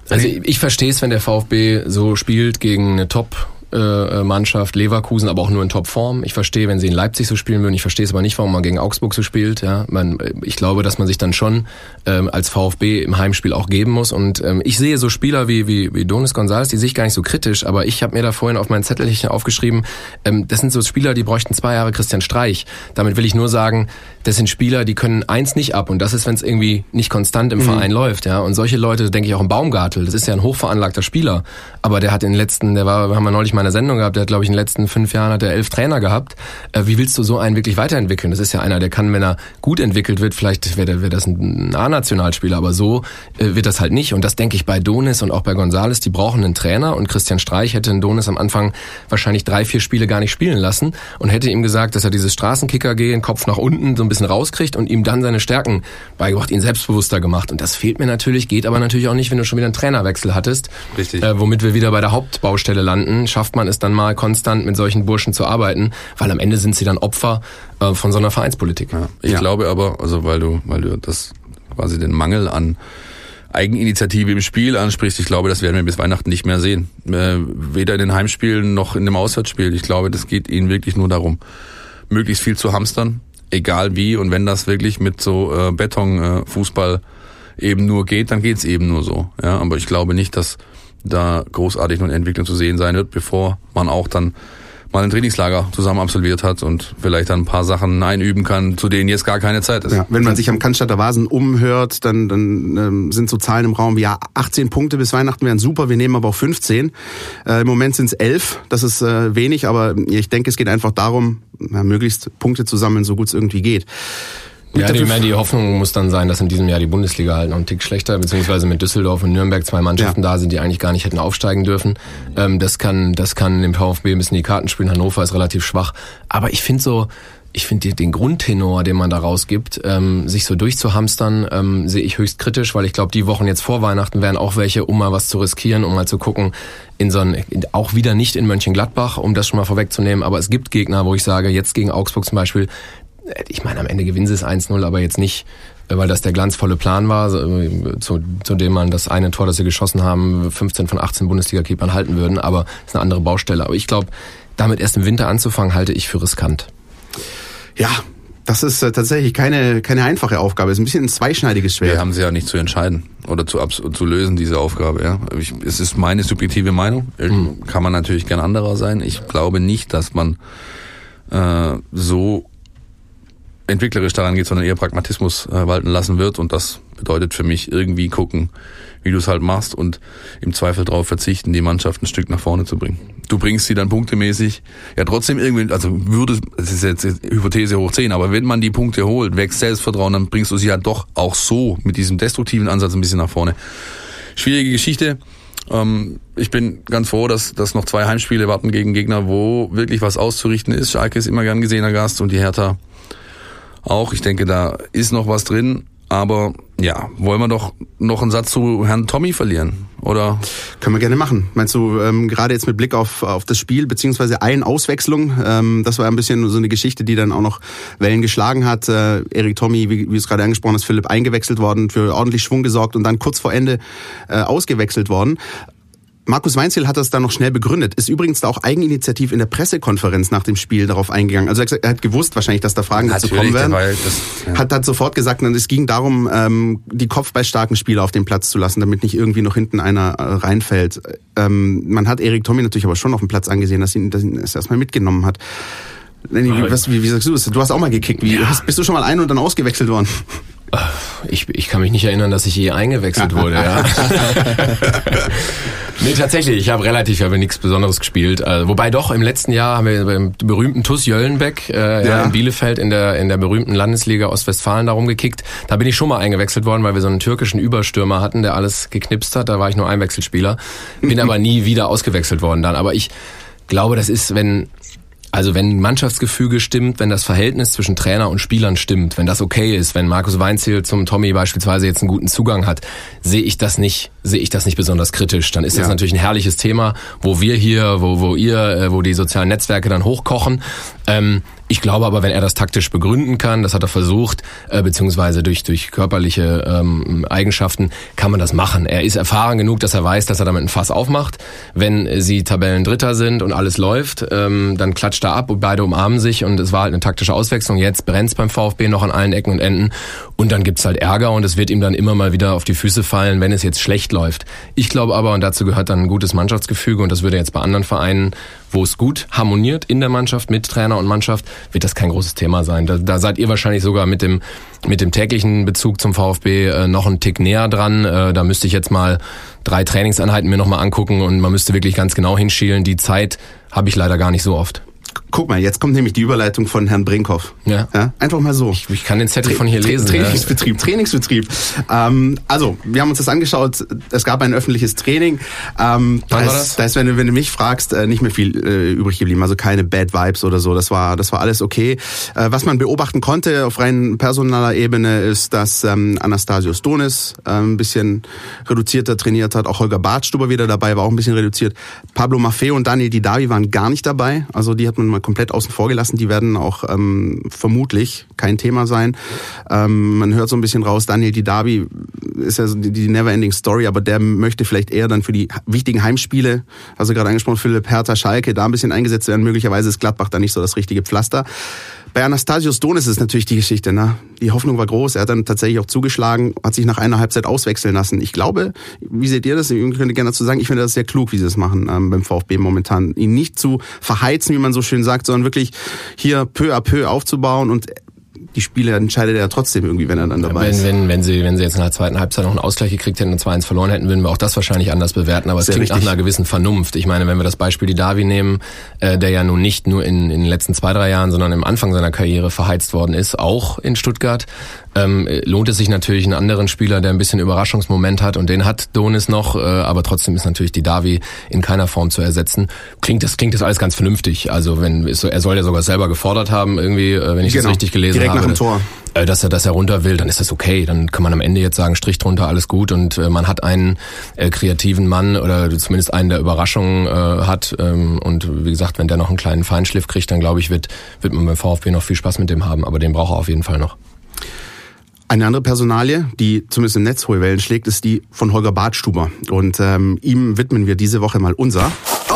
Also ich, ich verstehe es, wenn der VfB so spielt gegen eine Top Mannschaft, Leverkusen, aber auch nur in Topform. Ich verstehe, wenn sie in Leipzig so spielen würden. Ich verstehe es aber nicht, warum man gegen Augsburg so spielt. Ja, man, ich glaube, dass man sich dann schon ähm, als VfB im Heimspiel auch geben muss. Und ähm, ich sehe so Spieler wie wie, wie Donis González, die sehe ich gar nicht so kritisch, aber ich habe mir da vorhin auf mein Zettelchen aufgeschrieben, ähm, das sind so Spieler, die bräuchten zwei Jahre Christian Streich. Damit will ich nur sagen, das sind Spieler, die können eins nicht ab und das ist, wenn es irgendwie nicht konstant im mhm. Verein läuft. Ja, und solche Leute, denke ich auch im Baumgartel. Das ist ja ein hochveranlagter Spieler, aber der hat in den letzten, der war, haben wir neulich mal eine Sendung gehabt, der hat, glaube ich, in den letzten fünf Jahren hat er elf Trainer gehabt. Äh, wie willst du so einen wirklich weiterentwickeln? Das ist ja einer, der kann, wenn er gut entwickelt wird, vielleicht wäre wär das ein A-Nationalspieler, aber so äh, wird das halt nicht. Und das denke ich bei Donis und auch bei Gonzales, die brauchen einen Trainer und Christian Streich hätte einen Donis am Anfang wahrscheinlich drei, vier Spiele gar nicht spielen lassen und hätte ihm gesagt, dass er dieses Straßenkicker gehen, Kopf nach unten so ein bisschen rauskriegt und ihm dann seine Stärken beigebracht, ihn selbstbewusster gemacht. Und das fehlt mir natürlich, geht aber natürlich auch nicht, wenn du schon wieder einen Trainerwechsel hattest. Richtig. Äh, womit wir wieder bei der Hauptbaustelle landen. Schafft man es dann mal konstant mit solchen Burschen zu arbeiten, weil am Ende sind sie dann Opfer äh, von so einer Vereinspolitik. Ja, ich ja. glaube aber, also weil du, weil du das quasi den Mangel an Eigeninitiative im Spiel ansprichst, ich glaube, das werden wir bis Weihnachten nicht mehr sehen. Äh, weder in den Heimspielen noch in dem Auswärtsspiel. Ich glaube, das geht ihnen wirklich nur darum, möglichst viel zu hamstern, egal wie. Und wenn das wirklich mit so äh, Betonfußball äh, eben nur geht, dann geht's eben nur so. Ja, aber ich glaube nicht, dass da großartig noch eine Entwicklung zu sehen sein wird, bevor man auch dann mal ein Trainingslager zusammen absolviert hat und vielleicht dann ein paar Sachen einüben kann, zu denen jetzt gar keine Zeit ist. Ja, wenn man sich am Cannstatter Vasen umhört, dann, dann ähm, sind so Zahlen im Raum wie ja, 18 Punkte bis Weihnachten wären super, wir nehmen aber auch 15. Äh, Im Moment sind es 11, das ist äh, wenig, aber ich denke, es geht einfach darum, ja, möglichst Punkte zu sammeln, so gut es irgendwie geht. Ja, die, meine, die Hoffnung muss dann sein, dass in diesem Jahr die Bundesliga halt noch einen Tick schlechter, beziehungsweise mit Düsseldorf und Nürnberg zwei Mannschaften ja. da sind, die eigentlich gar nicht hätten aufsteigen dürfen. Ähm, das kann, das kann dem VfB ein bisschen die Karten spielen. Hannover ist relativ schwach. Aber ich finde so, ich finde den Grundtenor, den man da rausgibt, ähm, sich so durchzuhamstern, ähm, sehe ich höchst kritisch, weil ich glaube, die Wochen jetzt vor Weihnachten wären auch welche, um mal was zu riskieren, um mal zu gucken, in so ein, auch wieder nicht in Mönchengladbach, um das schon mal vorwegzunehmen, aber es gibt Gegner, wo ich sage, jetzt gegen Augsburg zum Beispiel, ich meine, am Ende gewinnen sie es 1-0, aber jetzt nicht, äh, weil das der glanzvolle Plan war, äh, zu, zu dem man das eine Tor, das sie geschossen haben, 15 von 18 Bundesliga-Keepern halten würden, aber ist eine andere Baustelle. Aber ich glaube, damit erst im Winter anzufangen, halte ich für riskant. Ja, das ist äh, tatsächlich keine, keine einfache Aufgabe. Es ist ein bisschen ein zweischneidiges Schwert. Wir haben sie ja nicht zu entscheiden oder zu, zu lösen, diese Aufgabe. Ja. Ich, es ist meine subjektive Meinung. Mhm. Kann man natürlich gern anderer sein. Ich glaube nicht, dass man äh, so entwicklerisch daran geht, sondern eher Pragmatismus äh, walten lassen wird. Und das bedeutet für mich irgendwie gucken, wie du es halt machst und im Zweifel darauf verzichten, die Mannschaft ein Stück nach vorne zu bringen. Du bringst sie dann punktemäßig, ja trotzdem irgendwie, also würde, das ist jetzt Hypothese hoch 10, aber wenn man die Punkte holt, wächst Selbstvertrauen, dann bringst du sie ja doch auch so mit diesem destruktiven Ansatz ein bisschen nach vorne. Schwierige Geschichte. Ähm, ich bin ganz froh, dass, dass noch zwei Heimspiele warten gegen Gegner, wo wirklich was auszurichten ist. Schalke ist immer gern gesehener Gast und die Hertha auch. Ich denke, da ist noch was drin. Aber ja, wollen wir doch noch einen Satz zu Herrn Tommy verlieren, oder? Können wir gerne machen. Meinst du, ähm, gerade jetzt mit Blick auf, auf das Spiel, beziehungsweise ein Auswechslung, ähm, das war ein bisschen so eine Geschichte, die dann auch noch Wellen geschlagen hat. Äh, Erik Tommy, wie, wie es gerade angesprochen hast, Philipp eingewechselt worden, für ordentlich Schwung gesorgt und dann kurz vor Ende äh, ausgewechselt worden. Markus Weinziel hat das dann noch schnell begründet. Ist übrigens da auch eigeninitiativ in der Pressekonferenz nach dem Spiel darauf eingegangen. Also er hat gewusst wahrscheinlich, dass da Fragen dazu kommen werden. Das, ja. Hat dann sofort gesagt, es ging darum, ähm, die kopfballstarken Spieler auf den Platz zu lassen, damit nicht irgendwie noch hinten einer äh, reinfällt. Ähm, man hat Erik Tommy natürlich aber schon auf dem Platz angesehen, dass ihn, dass ihn es erstmal mitgenommen hat. Lenny, wie, was, wie, wie sagst du das? Du hast auch mal gekickt. Wie, ja. bist du schon mal ein und dann ausgewechselt worden? Ich, ich kann mich nicht erinnern, dass ich je eingewechselt wurde. ja. nee, tatsächlich. Ich habe relativ, ich habe nichts Besonderes gespielt. Also, wobei doch im letzten Jahr haben wir beim berühmten TuS Jöllenbeck äh, ja. in Bielefeld in der in der berühmten Landesliga Ostwestfalen darum gekickt. Da bin ich schon mal eingewechselt worden, weil wir so einen türkischen Überstürmer hatten, der alles geknipst hat. Da war ich nur Einwechselspieler. Bin aber nie wieder ausgewechselt worden dann. Aber ich glaube, das ist, wenn also wenn Mannschaftsgefüge stimmt, wenn das Verhältnis zwischen Trainer und Spielern stimmt, wenn das okay ist, wenn Markus Weinziel zum Tommy beispielsweise jetzt einen guten Zugang hat, sehe ich das nicht, sehe ich das nicht besonders kritisch. Dann ist das ja. natürlich ein herrliches Thema, wo wir hier, wo, wo ihr, äh, wo die sozialen Netzwerke dann hochkochen. Ähm, Ich glaube aber, wenn er das taktisch begründen kann, das hat er versucht, äh, beziehungsweise durch, durch körperliche ähm, Eigenschaften, kann man das machen. Er ist erfahren genug, dass er weiß, dass er damit ein Fass aufmacht. Wenn sie Tabellendritter sind und alles läuft, ähm, dann klatscht er ab und beide umarmen sich und es war halt eine taktische Auswechslung. Jetzt brennt's beim VfB noch an allen Ecken und Enden und dann gibt's halt Ärger und es wird ihm dann immer mal wieder auf die Füße fallen, wenn es jetzt schlecht läuft. Ich glaube aber, und dazu gehört dann ein gutes Mannschaftsgefüge und das würde jetzt bei anderen Vereinen, wo es gut harmoniert in der Mannschaft mit Trainer und Mannschaft, wird das kein großes Thema sein. Da, da seid ihr wahrscheinlich sogar mit dem mit dem täglichen Bezug zum VfB äh, noch einen Tick näher dran. Äh, da müsste ich jetzt mal drei Trainingseinheiten mir nochmal angucken und man müsste wirklich ganz genau hinschielen. Die Zeit habe ich leider gar nicht so oft. Guck mal, jetzt kommt nämlich die Überleitung von Herrn Brinkhoff. Ja. ja einfach mal so. Ich, ich kann den Zettel von hier lesen. Trainingsbetrieb, ja. Trainingsbetrieb. Ähm, also, wir haben uns das angeschaut. Es gab ein öffentliches Training. Ähm, da, ist, da ist, wenn du, wenn du mich fragst, äh, nicht mehr viel äh, übrig geblieben. Also keine Bad Vibes oder so. Das war, das war alles okay. Äh, was man beobachten konnte auf rein personaler Ebene ist, dass ähm, Anastasios Donis äh, ein bisschen reduzierter trainiert hat. Auch Holger Bartstuber wieder dabei, war auch ein bisschen reduziert. Pablo Maffeo und Daniel Didavi waren gar nicht dabei. Also die hat man mal komplett außen vor gelassen. Die werden auch ähm, vermutlich kein Thema sein. Ähm, man hört so ein bisschen raus, Daniel Didavi ist ja so die, die Neverending Story, aber der möchte vielleicht eher dann für die wichtigen Heimspiele, also gerade angesprochen, Philipp Hertha, Schalke, da ein bisschen eingesetzt werden. Möglicherweise ist Gladbach da nicht so das richtige Pflaster. Bei Anastasios Donis ist natürlich die Geschichte. Ne? Die Hoffnung war groß. Er hat dann tatsächlich auch zugeschlagen, hat sich nach einer Halbzeit auswechseln lassen. Ich glaube, wie seht ihr das? Ich könnte gerne dazu sagen, ich finde das sehr klug, wie sie das machen ähm, beim VfB momentan. Ihn nicht zu verheizen, wie man so schön sagt, sondern wirklich hier peu à peu aufzubauen und die Spiele entscheidet er trotzdem irgendwie, wenn er dann dabei wenn, ist. Wenn, wenn, sie, wenn sie jetzt in der zweiten Halbzeit noch einen Ausgleich gekriegt hätten und 2-1 verloren hätten, würden wir auch das wahrscheinlich anders bewerten. Aber Sehr es klingt richtig. nach einer gewissen Vernunft. Ich meine, wenn wir das Beispiel die Davi nehmen, äh, der ja nun nicht nur in, in den letzten zwei, drei Jahren, sondern im Anfang seiner Karriere verheizt worden ist, auch in Stuttgart, ähm, lohnt es sich natürlich einen anderen Spieler, der ein bisschen Überraschungsmoment hat und den hat Donis noch, äh, aber trotzdem ist natürlich die Davi in keiner Form zu ersetzen. Klingt das klingt das alles ganz vernünftig. Also wenn er soll ja sogar selber gefordert haben irgendwie, äh, wenn ich genau. das richtig gelesen habe. Nach dem Tor. Äh, dass er dass er runter will, dann ist das okay. Dann kann man am Ende jetzt sagen Strich drunter, alles gut und äh, man hat einen äh, kreativen Mann oder zumindest einen, der Überraschungen äh, hat ähm, und wie gesagt, wenn der noch einen kleinen Feinschliff kriegt, dann glaube ich wird wird man beim VfB noch viel Spaß mit dem haben. Aber den braucht er auf jeden Fall noch. Eine andere Personalie, die zumindest im Netz hohe Wellen schlägt, ist die von Holger Bartstuber. Und ähm, ihm widmen wir diese Woche mal unser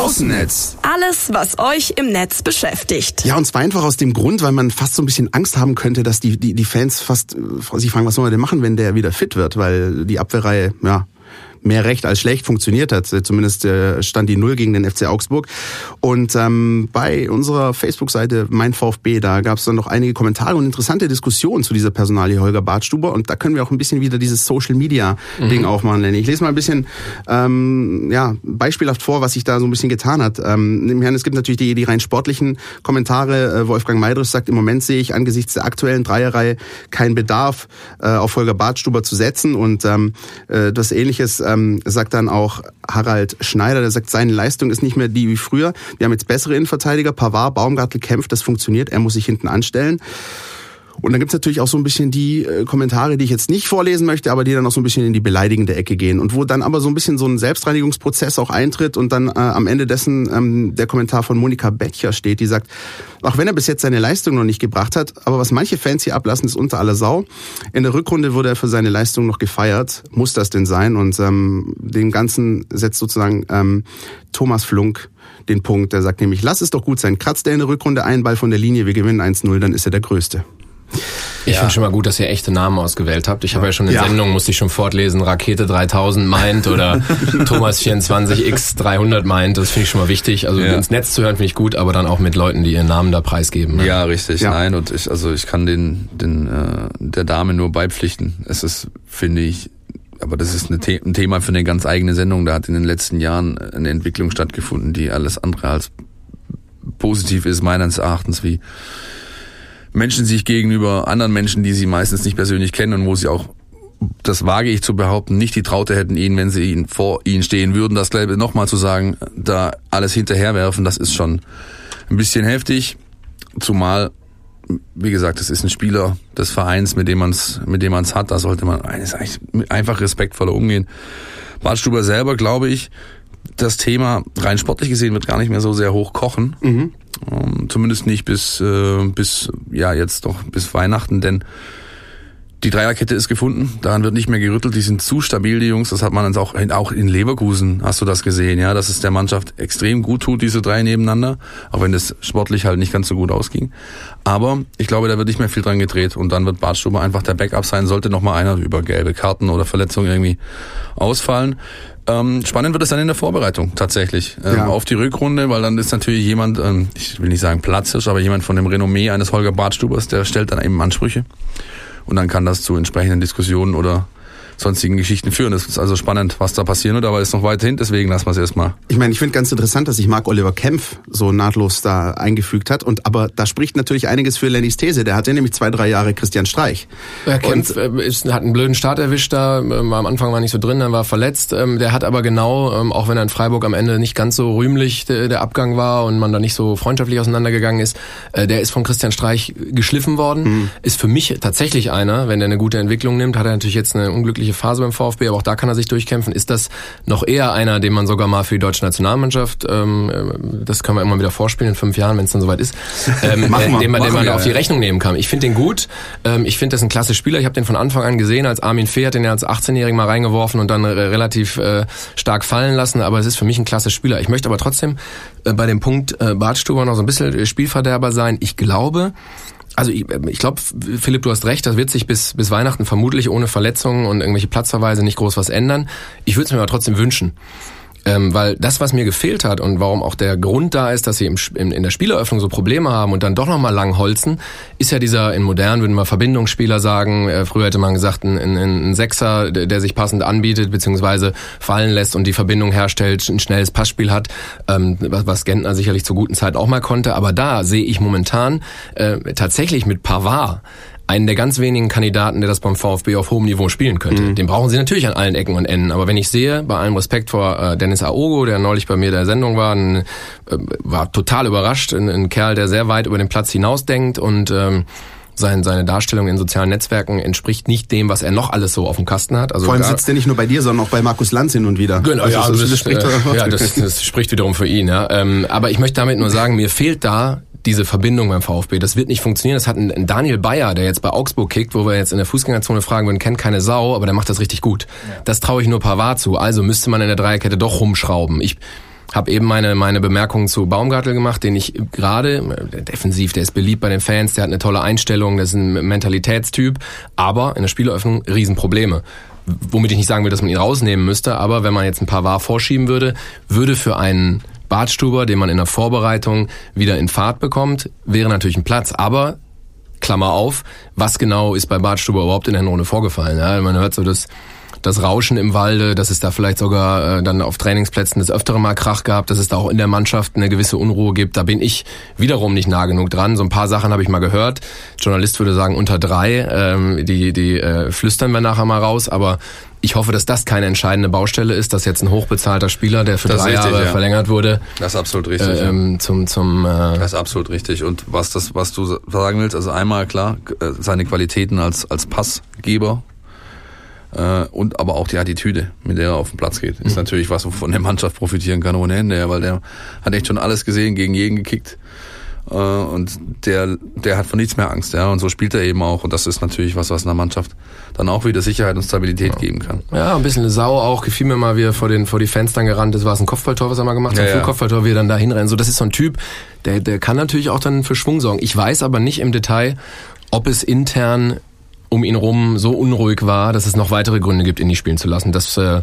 Außennetz. Alles, was euch im Netz beschäftigt. Ja, und zwar einfach aus dem Grund, weil man fast so ein bisschen Angst haben könnte, dass die, die, die Fans fast äh, sich fragen, was soll er denn machen, wenn der wieder fit wird, weil die Abwehrreihe, ja, mehr recht als schlecht funktioniert hat. Zumindest äh, stand die Null gegen den FC Augsburg. Und ähm, bei unserer Facebook-Seite Mein VfB, da gab es dann noch einige Kommentare und interessante Diskussionen zu dieser Personalie Holger Bartstuber. Und da können wir auch ein bisschen wieder dieses Social-Media-Ding mhm. aufmachen, Lenny. Ich lese mal ein bisschen ähm, ja, beispielhaft vor, was sich da so ein bisschen getan hat. Ähm, es gibt natürlich die, die rein sportlichen Kommentare. Äh, Wolfgang Meidrich sagt, im Moment sehe ich angesichts der aktuellen Dreierreihe keinen Bedarf, äh, auf Holger Bartstuber zu setzen. Und ähm, äh, das Ähnliches äh, ähm, sagt dann auch Harald Schneider, der sagt, seine Leistung ist nicht mehr die wie früher. Wir haben jetzt bessere Innenverteidiger. Pavard, Baumgartel kämpft, das funktioniert. Er muss sich hinten anstellen. Und dann gibt's natürlich auch so ein bisschen die äh, Kommentare, die ich jetzt nicht vorlesen möchte, aber die dann auch so ein bisschen in die beleidigende Ecke gehen. Und wo dann aber so ein bisschen so ein Selbstreinigungsprozess auch eintritt und dann äh, am Ende dessen ähm, der Kommentar von Monika Bettcher steht, die sagt, auch wenn er bis jetzt seine Leistung noch nicht gebracht hat, aber was manche Fans hier ablassen, ist unter aller Sau. In der Rückrunde wurde er für seine Leistung noch gefeiert. Muss das denn sein? Und ähm, dem Ganzen setzt sozusagen ähm, Thomas Flunk den Punkt. Der sagt nämlich, lass es doch gut sein. Kratzt er in der Rückrunde einen Ball von der Linie, wir gewinnen 1-0, dann ist er der Größte. Ich ja. finde schon mal gut, dass ihr echte Namen ausgewählt habt. Ich habe ja schon in ja. Sendungen, musste ich schon fortlesen, Rakete 3000 meint oder Thomas 24X 300 meint. Das finde ich schon mal wichtig. Also ja. ins Netz zu hören finde ich gut, aber dann auch mit Leuten, die ihren Namen da preisgeben. Ne? Ja, richtig. Ja. Nein, und ich, also ich kann den, den äh, der Dame nur beipflichten. Es ist, finde ich, aber das ist The ein Thema für eine ganz eigene Sendung. Da hat in den letzten Jahren eine Entwicklung stattgefunden, die alles andere als positiv ist, meines Erachtens, wie Menschen sich gegenüber anderen Menschen, die sie meistens nicht persönlich kennen und wo sie auch das wage ich zu behaupten, nicht die Traute hätten ihnen, wenn sie ihnen vor ihnen stehen würden, das gleiche nochmal zu sagen, da alles hinterherwerfen, das ist schon ein bisschen heftig. Zumal, wie gesagt, das ist ein Spieler des Vereins, mit dem man es, mit dem man es hat, da sollte man einfach respektvoller umgehen. Bartstuber selber, glaube ich, das Thema rein sportlich gesehen wird gar nicht mehr so sehr hoch kochen. Mhm. Ähm, zumindest nicht bis, äh, bis, ja, jetzt doch bis Weihnachten, denn die Dreierkette ist gefunden, daran wird nicht mehr gerüttelt, die sind zu stabil, die Jungs, das hat man auch, auch in Leverkusen, hast du das gesehen, ja, dass es der Mannschaft extrem gut tut, diese drei nebeneinander, auch wenn es sportlich halt nicht ganz so gut ausging. Aber ich glaube, da wird nicht mehr viel dran gedreht und dann wird Bartstuber einfach der Backup sein, sollte nochmal einer über gelbe Karten oder Verletzungen irgendwie ausfallen. Ähm, spannend wird es dann in der Vorbereitung tatsächlich ähm, ja. auf die Rückrunde, weil dann ist natürlich jemand, ähm, ich will nicht sagen Platzhirsch, aber jemand von dem Renommee eines Holger Bartstubers, der stellt dann eben Ansprüche und dann kann das zu entsprechenden Diskussionen oder sonstigen Geschichten führen. Es ist also spannend, was da passieren wird, aber ist noch weiterhin, deswegen lassen wir es erstmal. Ich meine, ich finde ganz interessant, dass sich Marc Oliver Kempf so nahtlos da eingefügt hat. Und aber da spricht natürlich einiges für Lennys These. Der hatte nämlich zwei, drei Jahre Christian Streich. Ja, Kempf und, äh, ist, hat einen blöden Start erwischt da, ähm, am Anfang war nicht so drin, dann war verletzt. Ähm, der hat aber genau, ähm, auch wenn er in Freiburg am Ende nicht ganz so rühmlich der Abgang war und man da nicht so freundschaftlich auseinandergegangen ist, äh, der ist von Christian Streich geschliffen worden. Mhm. Ist für mich tatsächlich einer, wenn der eine gute Entwicklung nimmt, hat er natürlich jetzt eine unglückliche unglückliche Phase beim VfB, aber auch da kann er sich durchkämpfen. Ist das noch eher einer, den man sogar mal für die deutsche Nationalmannschaft, ähm, äh, das können wir immer wieder vorspielen in fünf Jahren, wenn es dann soweit ist, ähm, äh, den man, den man auf die Rechnung nehmen kann. Ich finde den gut. Ähm, ich finde das ein klasse Spieler. Ich habe den von Anfang an gesehen, als Armin Fee hat den ja als 18-Jährigen mal reingeworfen und dann relativ äh, stark fallen lassen. Aber es ist für mich ein klasse Spieler. Ich möchte aber trotzdem äh, bei dem Punkt äh, Bartstuber noch so ein bisschen Spielverderber sein. Ich glaube, also ich, ich glaube, Philipp, du hast recht, das wird sich bis, bis Weihnachten vermutlich ohne Verletzungen und irgendwelche Platzverweise nicht groß was ändern. Ich würde es mir aber trotzdem wünschen. Ähm, weil das, was mir gefehlt hat und warum auch der Grund da ist, dass sie im, in, in der Spieleröffnung so Probleme haben und dann doch nochmal lang holzen, ist ja dieser, in modern würden wir Verbindungsspieler sagen, äh, früher hätte man gesagt, ein, ein, ein Sechser, der, sich passend anbietet, beziehungsweise fallen lässt und die Verbindung herstellt, ein schnelles Passspiel hat, ähm, was, was Gentner sicherlich zur guten Zeit auch mal konnte. Aber da sehe ich momentan äh, tatsächlich mit Pavard einen der ganz wenigen Kandidaten, der das beim VfB auf hohem Niveau spielen könnte. Mhm. Den brauchen sie natürlich an allen Ecken und Enden. Aber wenn ich sehe, bei allem Respekt vor äh, Dennis Aogo, der neulich bei mir der Sendung war, ein, äh, war total überrascht. Ein, ein, Kerl, der sehr weit über den Platz hinausdenkt und ähm, sein, seine Darstellung in sozialen Netzwerken entspricht nicht dem, was er noch alles so auf dem Kasten hat. Also Vor allem sitzt er nicht nur bei dir, sondern auch bei Markus Lanz hin und wieder. Genau, ja, das, das, spricht, äh, ja das, das spricht wiederum für ihn. Ja. Ähm, aber ich möchte damit nur sagen, mir fehlt da diese Verbindung beim VfB. Das wird nicht funktionieren. Das hat ein, Daniel Bayer, der jetzt bei Augsburg kickt, wo wir jetzt in der Fußgängerzone fragen würden, kennt keine Sau, aber der macht das richtig gut. Ja. Das traue ich nur Pavard zu. Also müsste man in der Dreierkette doch rumschrauben. Ich habe eben meine meine Bemerkungen zu Baumgartel gemacht, den ich gerade äh, defensiv, der ist beliebt bei den Fans, der hat eine tolle Einstellung, der ist ein Mentalitätstyp, aber in der Spieleröffnung Riesenprobleme womit ich nicht sagen will, dass man ihn rausnehmen müsste, aber wenn man jetzt ein paar War vorschieben würde, würde für einen Bartstuber, den man in der Vorbereitung wieder in Fahrt bekommt, wäre natürlich ein Platz. Aber Klammer auf, was genau ist bei Bartstuber überhaupt in der Runde vorgefallen? Ja, man hört so das, das Rauschen im Walde, dass es da vielleicht sogar äh, dann auf Trainingsplätzen des Öfteren mal Krach gab, dass es da auch in der Mannschaft eine gewisse Unruhe gibt. Da bin ich wiederum nicht nah genug dran. So ein paar Sachen habe ich mal gehört. Journalist würde sagen unter drei. Ähm, die die äh, flüstern wir nachher mal raus, aber ich hoffe, dass das keine entscheidende Baustelle ist, dass jetzt ein hochbezahlter Spieler, der für das drei richtig, Jahre ja. verlängert wurde, das ist absolut richtig. Äh, ähm, zum zum. Äh das ist absolut richtig. Und was das, was du sagen willst, also einmal klar äh, seine Qualitäten als als Passgeber äh, und aber auch die Attitüde, mit der er auf den Platz geht, ist mhm. natürlich was, wovon der Mannschaft profitieren kann ohne Ende, weil der hat echt schon alles gesehen, gegen jeden gekickt äh, und der, der hat von nichts mehr Angst, ja. Und so spielt er eben auch. Und das ist natürlich was, was einer Mannschaft dann auch wieder Sicherheit und Stabilität ja. geben kann. Ja, ein bisschen eine Sau auch. Gefiel mir mal, wie er vor den, vor die Fenstern gerannt ist. War es ein Kopfballtor, was er mal gemacht hat? Ja, ein Kopfballtor, wie er dann da hinrennt. So, das ist so ein Typ, der, der kann natürlich auch dann für Schwung sorgen. Ich weiß aber nicht im Detail, ob es intern um ihn rum so unruhig war, dass es noch weitere Gründe gibt, ihn nicht spielen zu lassen. Das äh,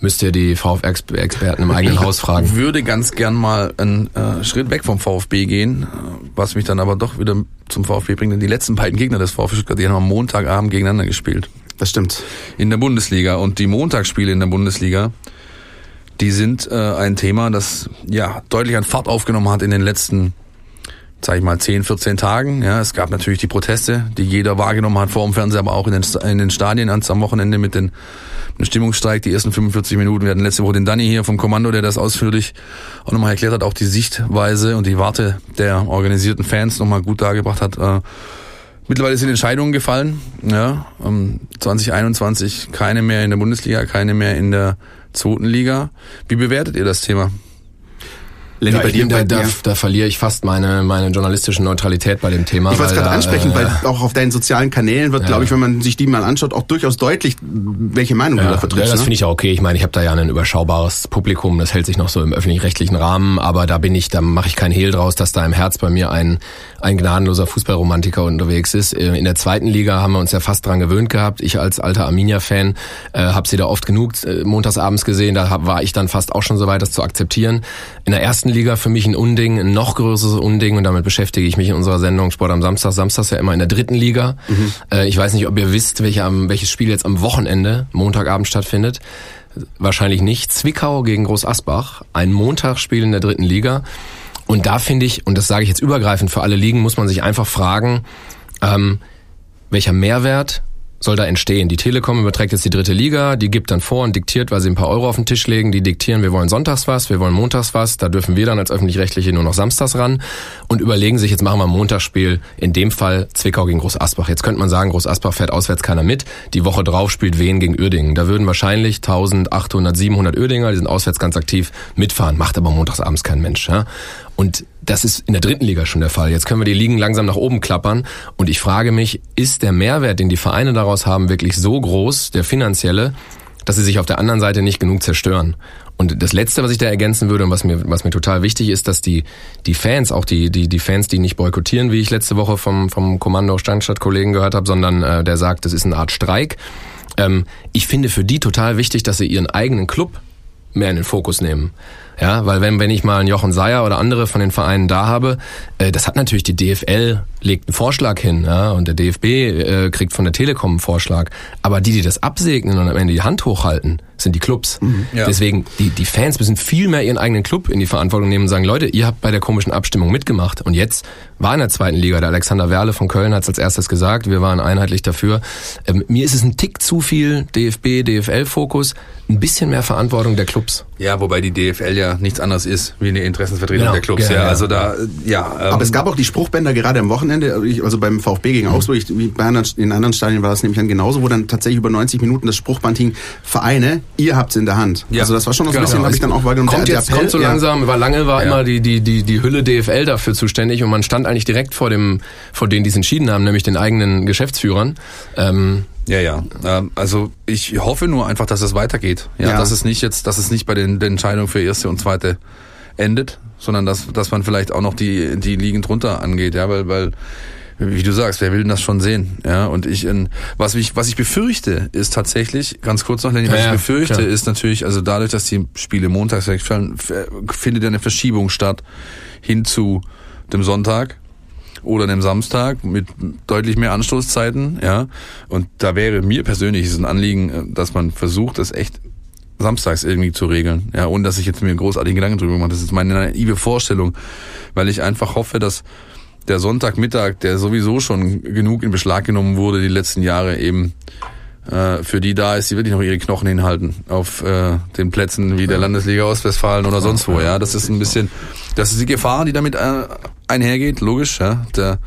Müsst ihr die VfX-Experten im eigenen Haus fragen. Ich würde ganz gern mal einen äh, Schritt weg vom VfB gehen, was mich dann aber doch wieder zum VfB bringt. Denn die letzten beiden Gegner des VfB Stuttgart, die haben am Montagabend gegeneinander gespielt. Das stimmt. In der Bundesliga. Und die Montagsspiele in der Bundesliga, die sind äh, ein Thema, das ja deutlich an Fahrt aufgenommen hat in den letzten sag ich mal, 10, 14 Tagen. Ja, es gab natürlich die Proteste, die jeder wahrgenommen hat vor dem Fernseher, aber auch in den, in den Stadien am Wochenende mit den ein Stimmungsstreik, die ersten 45 Minuten. Wir hatten letzte Woche den Danny hier vom Kommando, der das ausführlich auch nochmal erklärt hat, auch die Sichtweise und die Warte der organisierten Fans nochmal gut dargebracht hat. Äh, Mittlerweile sind Entscheidungen gefallen. Ja, 2021 keine mehr in der Bundesliga, keine mehr in der zweiten Liga. Wie bewertet ihr das Thema? Lenny, ja, bei dir, da, da, da, verliere ich fast meine, meine journalistische Neutralität bei dem Thema. Ich wollte es gerade ansprechen, äh, weil auch auf deinen sozialen Kanälen wird, ja. glaube ich, wenn man sich die mal anschaut, auch durchaus deutlich, welche Meinung ja, du da vertrittst. Ja, das ne? finde ich auch okay. Ich meine, ich habe da ja ein überschaubares Publikum, das hält sich noch so im öffentlich-rechtlichen Rahmen, aber da bin ich, da mache ich keinen Hehl draus, dass da im Herz bei mir ein, ein gnadenloser Fußballromantiker unterwegs ist. Äh, in der zweiten Liga haben wir uns ja fast dran gewöhnt gehabt. Ich als alter Arminia-Fan äh, habe sie da oft genug äh, montagsabends gesehen, da hab, war ich dann fast auch schon so weit, das zu akzeptieren. In der ersten Liga für mich ein Unding, ein noch größeres Unding und damit beschäftige ich mich in unserer Sendung Sport am Samstag. Samstag ist ja immer in der dritten Liga. Mhm. Äh, ich weiß nicht, ob ihr wisst, welche, welches Spiel jetzt am Wochenende, Montagabend stattfindet. Wahrscheinlich nicht. Zwickau gegen Groß Asbach. Ein Montagsspiel in der dritten Liga. Und da finde ich, und das sage ich jetzt übergreifend für alle Ligen, muss man sich einfach fragen, ähm, welcher Mehrwert soll da entstehen. Die Telekom überträgt jetzt die dritte Liga, die gibt dann vor und diktiert, weil sie ein paar Euro auf den Tisch legen, die diktieren, wir wollen sonntags was, wir wollen montags was, da dürfen wir dann als öffentlich-rechtliche nur noch samstags ran und überlegen sich, jetzt machen wir ein Montagsspiel, in dem Fall Zwickau gegen Groß Asbach. Jetzt könnte man sagen, Groß Asbach fährt auswärts keiner mit, die Woche drauf spielt Wien gegen Uerdingen. Da würden wahrscheinlich 1800, 700 Uerdinger, die sind auswärts ganz aktiv, mitfahren, macht aber montagsabends kein Mensch. Ja? Und das ist in der dritten Liga schon der Fall. Jetzt können wir die Ligen langsam nach oben klappern. Und ich frage mich, ist der Mehrwert, den die Vereine daraus haben, wirklich so groß, der finanzielle, dass sie sich auf der anderen Seite nicht genug zerstören? Und das Letzte, was ich da ergänzen würde und was mir, was mir total wichtig ist, dass die, die Fans, auch die, die, die Fans, die nicht boykottieren, wie ich letzte Woche vom, vom Kommando Standstadt-Kollegen gehört habe, sondern äh, der sagt, das ist eine Art Streik. Ähm, ich finde für die total wichtig, dass sie ihren eigenen Club mehr in den Fokus nehmen. Ja, weil wenn, wenn ich mal einen Jochen Seyer oder andere von den Vereinen da habe, äh, das hat natürlich die DFL legt einen Vorschlag hin, ja, und der DFB äh, kriegt von der Telekom einen Vorschlag. Aber die, die das absegnen und am Ende die Hand hochhalten, sind die Clubs. Mhm, ja. Deswegen, die, die Fans müssen viel mehr ihren eigenen Club in die Verantwortung nehmen und sagen, Leute, ihr habt bei der komischen Abstimmung mitgemacht. Und jetzt war in der zweiten Liga, der Alexander Werle von Köln hat es als erstes gesagt, wir waren einheitlich dafür. Ähm, mir ist es ein Tick zu viel DFB, DFL-Fokus, ein bisschen mehr Verantwortung der Clubs. Ja, wobei die DFL ja nichts anderes ist wie eine Interessensvertretung genau. der Clubs. Ja, ja, also da, ja. Ähm, Aber es gab auch die Spruchbänder gerade am Wochenende, also beim VfB gegen Augsburg, ich, wie bei anderen, in anderen Stadien war das nämlich dann genauso, wo dann tatsächlich über 90 Minuten das Spruchband hing, Vereine, ihr habt's in der Hand. Ja. Also das war schon noch so ein genau. bisschen, habe ich dann auch wahrgenommen. Kommt, der, jetzt, Appell, kommt so langsam, weil lange war ja. immer die, die, die, die Hülle DFL dafür zuständig und man stand eigentlich direkt vor dem, vor denen, die es entschieden haben, nämlich den eigenen Geschäftsführern. Ähm, ja, ja. Ähm, also ich hoffe nur einfach, dass es weitergeht. Ja, ja. dass es nicht jetzt, dass es nicht bei den, den Entscheidungen für erste und zweite endet, sondern dass, dass man vielleicht auch noch die, die Ligen drunter angeht, ja, weil, weil, wie du sagst, wer will denn das schon sehen? Ja, und ich, in, was ich, was ich befürchte, ist tatsächlich, ganz kurz noch, Lenny, was ja, ich befürchte, klar. ist natürlich, also dadurch, dass die Spiele montags wegfallen, findet eine Verschiebung statt hin zu dem Sonntag oder einem Samstag mit deutlich mehr Anstoßzeiten, ja. Und da wäre mir persönlich ist ein Anliegen, dass man versucht, das echt samstags irgendwie zu regeln. Ja, ohne dass ich jetzt mir einen großartigen Gedanken drüber mache. Das ist meine naive Vorstellung, weil ich einfach hoffe, dass der Sonntagmittag, der sowieso schon genug in Beschlag genommen wurde die letzten Jahre, eben äh, für die da ist, die wirklich noch ihre Knochen hinhalten auf äh, den Plätzen wie der Landesliga Ostwestfalen oder sonst wo. Ja, das ist ein bisschen, das ist die Gefahr, die damit äh, einhergeht, logisch. Ja, der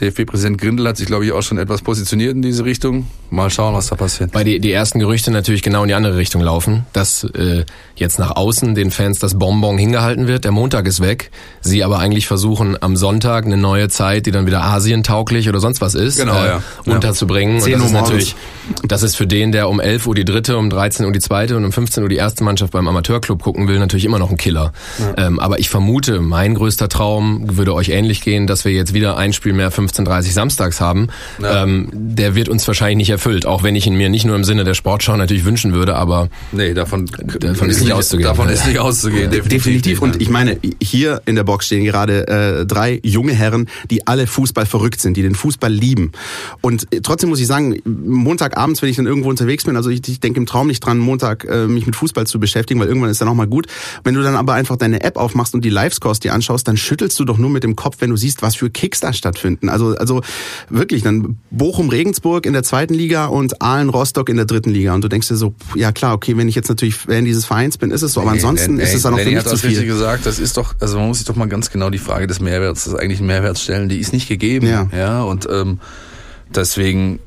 DFB-Präsident Grindel hat sich, glaube ich, auch schon etwas positioniert in diese Richtung. Mal schauen, was da passiert. Weil die, die ersten Gerüchte natürlich genau in die andere Richtung laufen, dass äh, jetzt nach außen den Fans das Bonbon hingehalten wird, der Montag ist weg, sie aber eigentlich versuchen, am Sonntag eine neue Zeit, die dann wieder asientauglich oder sonst was ist, genau, äh, ja. unterzubringen. Ja. Und das ist natürlich, das ist für den, der um 11 Uhr die dritte, um 13 Uhr die zweite und um 15 Uhr die erste Mannschaft beim Amateurclub gucken will, natürlich immer noch ein Killer. Ja. Ähm, aber ich vermute, mein größter Traum würde euch ähnlich gehen, dass wir jetzt wieder ein Spiel mehr 15.30 samstags haben. Ähm, der wird uns wahrscheinlich nicht erfüllt, auch wenn ich ihn mir nicht nur im Sinne der Sportschau natürlich wünschen würde, aber nee, davon, davon ist nicht auszugehen. Davon ist nicht auszugehen, definitiv. definitiv. Und ich meine, hier in der Box stehen gerade äh, drei junge Herren, die alle Fußball verrückt sind, die den Fußball lieben. Und äh, trotzdem muss ich sagen, Montagabends, wenn ich dann irgendwo unterwegs bin, also ich, ich denke im Traum nicht dran, Montag äh, mich mit Fußball zu beschäftigen, weil irgendwann ist dann auch mal gut. Wenn du dann aber einfach deine App aufmachst und die Livescores dir anschaust, dann schüttelst du doch nur mit dem Kopf, wenn du siehst, was für Kicks da stattfinden. Also, also wirklich, dann Bochum-Regensburg in der zweiten Liga Liga und Aalen Rostock in der dritten Liga. Und du denkst dir so, ja klar, okay, wenn ich jetzt natürlich Fan dieses Vereins bin, ist es so. Aber ansonsten Nee, ist es dann auch für mich zu das richtig viel. gesagt, das ist doch, also man muss sich doch mal ganz genau die Frage des Mehrwerts, des eigentlichen Mehrwerts stellen, die ist nicht gegeben. Ja. ja und ähm, deswegen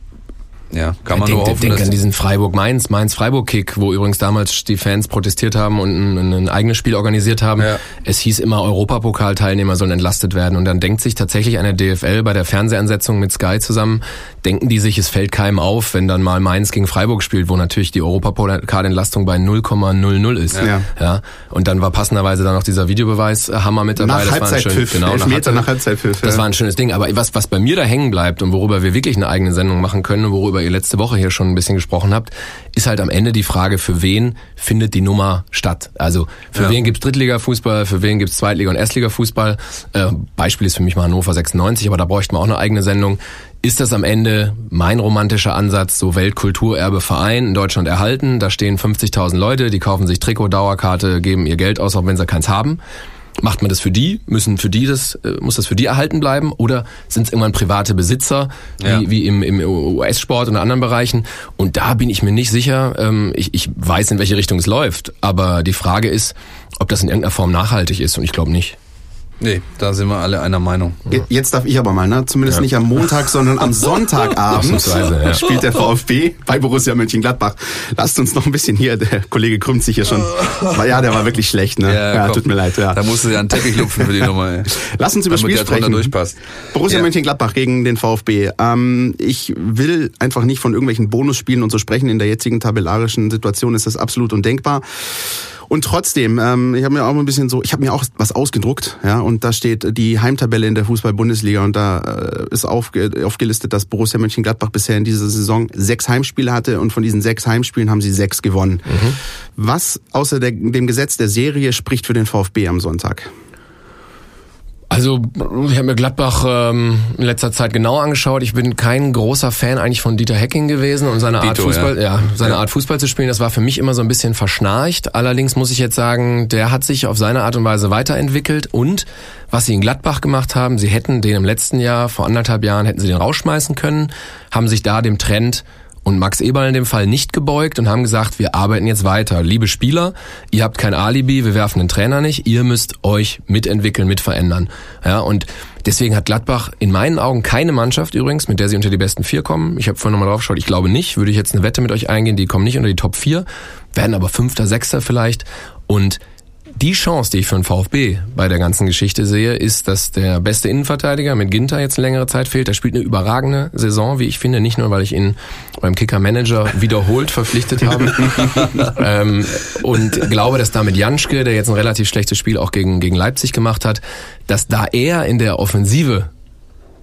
ja, kann man denk, nur hoffen, denk an diesen Freiburg-Mainz, Mainz-Freiburg-Kick, wo übrigens damals die Fans protestiert haben und ein, ein eigenes Spiel organisiert haben. Ja. Es hieß immer, Europapokalteilnehmer sollen entlastet werden. Und dann denkt sich tatsächlich eine DFL bei der Fernsehansetzung mit Sky zusammen, denken die sich, es fällt keinem auf, wenn dann mal Mainz gegen Freiburg spielt, wo natürlich die Europapokalentlastung bei 0,00 ist. Ja. ja. Und dann war passenderweise dann noch dieser Videobeweis äh, Hammer mit dabei. Nach das war ein schön, Halbzeitpfiff, genau, nach Halbzeit- Halbzeitpfiff. Das ja. war ein schönes Ding. Aber was, was bei mir da hängen bleibt und worüber wir wirklich eine eigene Sendung machen können und worüber ihr letzte Woche hier schon ein bisschen gesprochen habt, ist halt am Ende die Frage, für wen findet die Nummer statt? Also für Ja. wen gibt's Drittliga-Fußball, für wen gibt's Zweitliga- und Erstliga-Fußball? Äh, Beispiel ist für mich mal Hannover 96, aber da bräuchten wir auch eine eigene Sendung. Ist das am Ende mein romantischer Ansatz, so Weltkulturerbe-Verein in Deutschland erhalten? Da stehen 50.000 Leute, die kaufen sich Trikot, Dauerkarte, geben ihr Geld aus, auch wenn sie keins haben. Macht man das für die? Müssen für die das, äh, muss das für die erhalten bleiben? Oder sind es irgendwann private Besitzer, Ja. wie, wie im, im US-Sport und in anderen Bereichen? Und da bin ich mir nicht sicher. Ähm, ich, ich weiß, in welche Richtung es läuft. Aber die Frage ist, ob das in irgendeiner Form nachhaltig ist. Und ich glaube nicht. Nee, da sind wir alle einer Meinung. Je- Jetzt darf ich aber mal, ne? Zumindest nicht am Montag, sondern am Sonntagabend ja. spielt der VfB bei Borussia Mönchengladbach. Lasst uns noch ein bisschen hier, der Kollege krümmt sich hier schon. Ja, der war wirklich schlecht, ne? Ja, komm. tut mir leid, ja. Da musst du ja einen Teppich lupfen für die Nummer. Ey. Lass uns über das Spiel sprechen. durchpasst. Borussia Ja. Mönchengladbach gegen den VfB. Ähm, ich will einfach nicht von irgendwelchen Bonusspielen und so sprechen. In der jetzigen tabellarischen Situation ist das absolut undenkbar. Und trotzdem, ähm, ich habe mir auch ein bisschen so, ich habe mir auch was ausgedruckt, ja, und da steht die Heimtabelle in der Fußball-Bundesliga und da äh, ist aufge aufgelistet, dass Borussia Mönchengladbach bisher in dieser Saison sechs Heimspiele hatte und von diesen sechs Heimspielen haben sie sechs gewonnen. Was außer der, dem Gesetz der Serie spricht für den VfB am Sonntag? Also ich habe mir Gladbach ähm, in letzter Zeit genau angeschaut. Ich bin kein großer Fan eigentlich von Dieter Hecking gewesen und seine Art Fußball, ja, ja. seine Ja. Art Fußball zu spielen. Das war für mich immer so ein bisschen verschnarcht. Allerdings muss ich jetzt sagen, der hat sich auf seine Art und Weise weiterentwickelt und was sie in Gladbach gemacht haben, sie hätten den im letzten Jahr vor anderthalb Jahren hätten sie den rausschmeißen können, haben sich da dem Trend und Max Eberl in dem Fall nicht gebeugt und haben gesagt, wir arbeiten jetzt weiter. Liebe Spieler, ihr habt kein Alibi, wir werfen den Trainer nicht, ihr müsst euch mitentwickeln, mitverändern. Ja, und deswegen hat Gladbach in meinen Augen keine Mannschaft übrigens, mit der sie unter die besten vier kommen. Ich habe vorhin nochmal drauf geschaut, ich glaube nicht, würde ich jetzt eine Wette mit euch eingehen, die kommen nicht unter die Top vier, werden aber Fünfter, Sechster vielleicht und die Chance, die ich für den VfB bei der ganzen Geschichte sehe, ist, dass der beste Innenverteidiger mit Ginter jetzt eine längere Zeit fehlt. Der spielt eine überragende Saison, wie ich finde. Nicht nur, weil ich ihn beim Kicker-Manager wiederholt verpflichtet habe. ähm, und glaube, dass da mit Janschke, der jetzt ein relativ schlechtes Spiel auch gegen, gegen Leipzig gemacht hat, dass da er in der Offensive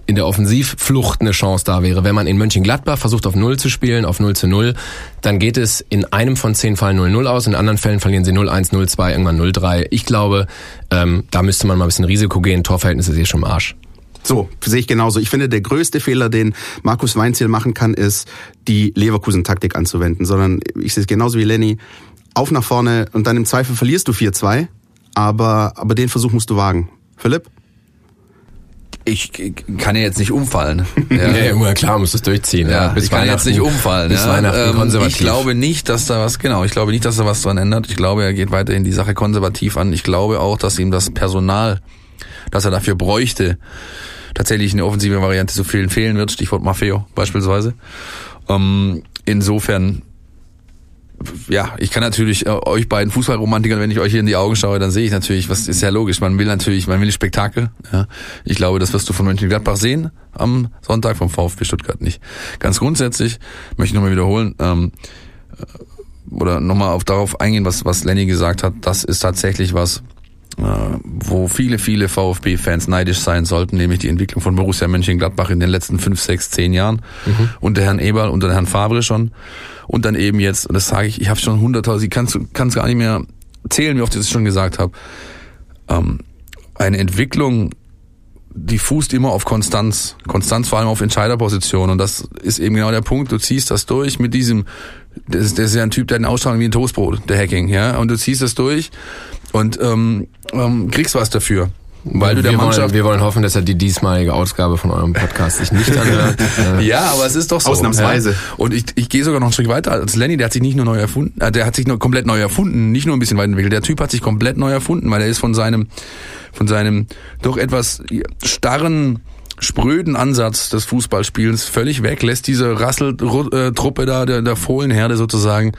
in der Offensivflucht eine Chance da wäre. Wenn man in Mönchengladbach versucht auf Null zu spielen, auf 0 zu 0, dann geht es in einem von zehn Fällen 0-0 aus, in anderen Fällen verlieren sie 0-1, 0-2, irgendwann 0-3. Ich glaube, ähm, da müsste man mal ein bisschen Risiko gehen. Torverhältnis ist eh schon im Arsch. So, sehe ich genauso. Ich finde, der größte Fehler, den Markus Weinziel machen kann, ist, die Leverkusen-Taktik anzuwenden. Sondern ich sehe es genauso wie Lenny. Auf nach vorne und dann im Zweifel verlierst du 4-2, aber, aber den Versuch musst du wagen. Philipp? Ich kann ja jetzt nicht umfallen. Ja. Ja, klar, muss es durchziehen. Ja, bis ich kann jetzt nicht umfallen. Bis ja. Weihnachten Ähm, konservativ. Ich glaube nicht, dass da was, genau, ich glaube nicht, dass da was dran ändert. Ich glaube, er geht weiterhin die Sache konservativ an. Ich glaube auch, dass ihm das Personal, das er dafür bräuchte, tatsächlich eine offensive Variante zu fehlen, fehlen wird. Stichwort Maffeo beispielsweise. Ähm, insofern, ja, ich kann natürlich äh, euch beiden Fußballromantikern, wenn ich euch hier in die Augen schaue, dann sehe ich natürlich, was ist ja logisch. Man will natürlich, man will Spektakel. Ja. Ich glaube, das wirst du von Mönchengladbach sehen am Sonntag vom VfB Stuttgart nicht. Ganz grundsätzlich möchte ich nochmal wiederholen ähm, äh, oder nochmal auf darauf eingehen, was was Lenny gesagt hat. Das ist tatsächlich was, wo viele, viele VfB-Fans neidisch sein sollten, nämlich die Entwicklung von Borussia Mönchengladbach in den letzten fünf, sechs, zehn Jahren. Unter Herrn Eberl, unter Herrn Favre schon. Und dann eben jetzt, und das sage ich, ich habe schon hunderttausend, ich kann es gar nicht mehr zählen, wie oft ich das schon gesagt habe. Ähm, eine Entwicklung, die fußt immer auf Konstanz. Konstanz vor allem auf Entscheiderposition. Und das ist eben genau der Punkt. Du ziehst das durch mit diesem, das ist, das ist ja ein Typ, der hat eine Ausstrahlung wie ein Toastbrot, der Hacking, ja. Und du ziehst das durch und ähm, ähm, kriegst was dafür. weil du der wir Mannschaft wollen, wir wollen hoffen, dass er die diesmalige Ausgabe von eurem Podcast sich nicht anhört. Ja, aber es ist doch so. Ausnahmsweise. Ja. Und ich, ich gehe sogar noch einen Schritt weiter als Lenny, der hat sich nicht nur neu erfunden, äh, der hat sich nur komplett neu erfunden, nicht nur ein bisschen weiterentwickelt. Der Typ hat sich komplett neu erfunden, weil er ist von seinem, von seinem doch etwas starren, spröden Ansatz des Fußballspielens völlig weg, lässt diese Rasseltruppe da, der, der Fohlenherde sozusagen,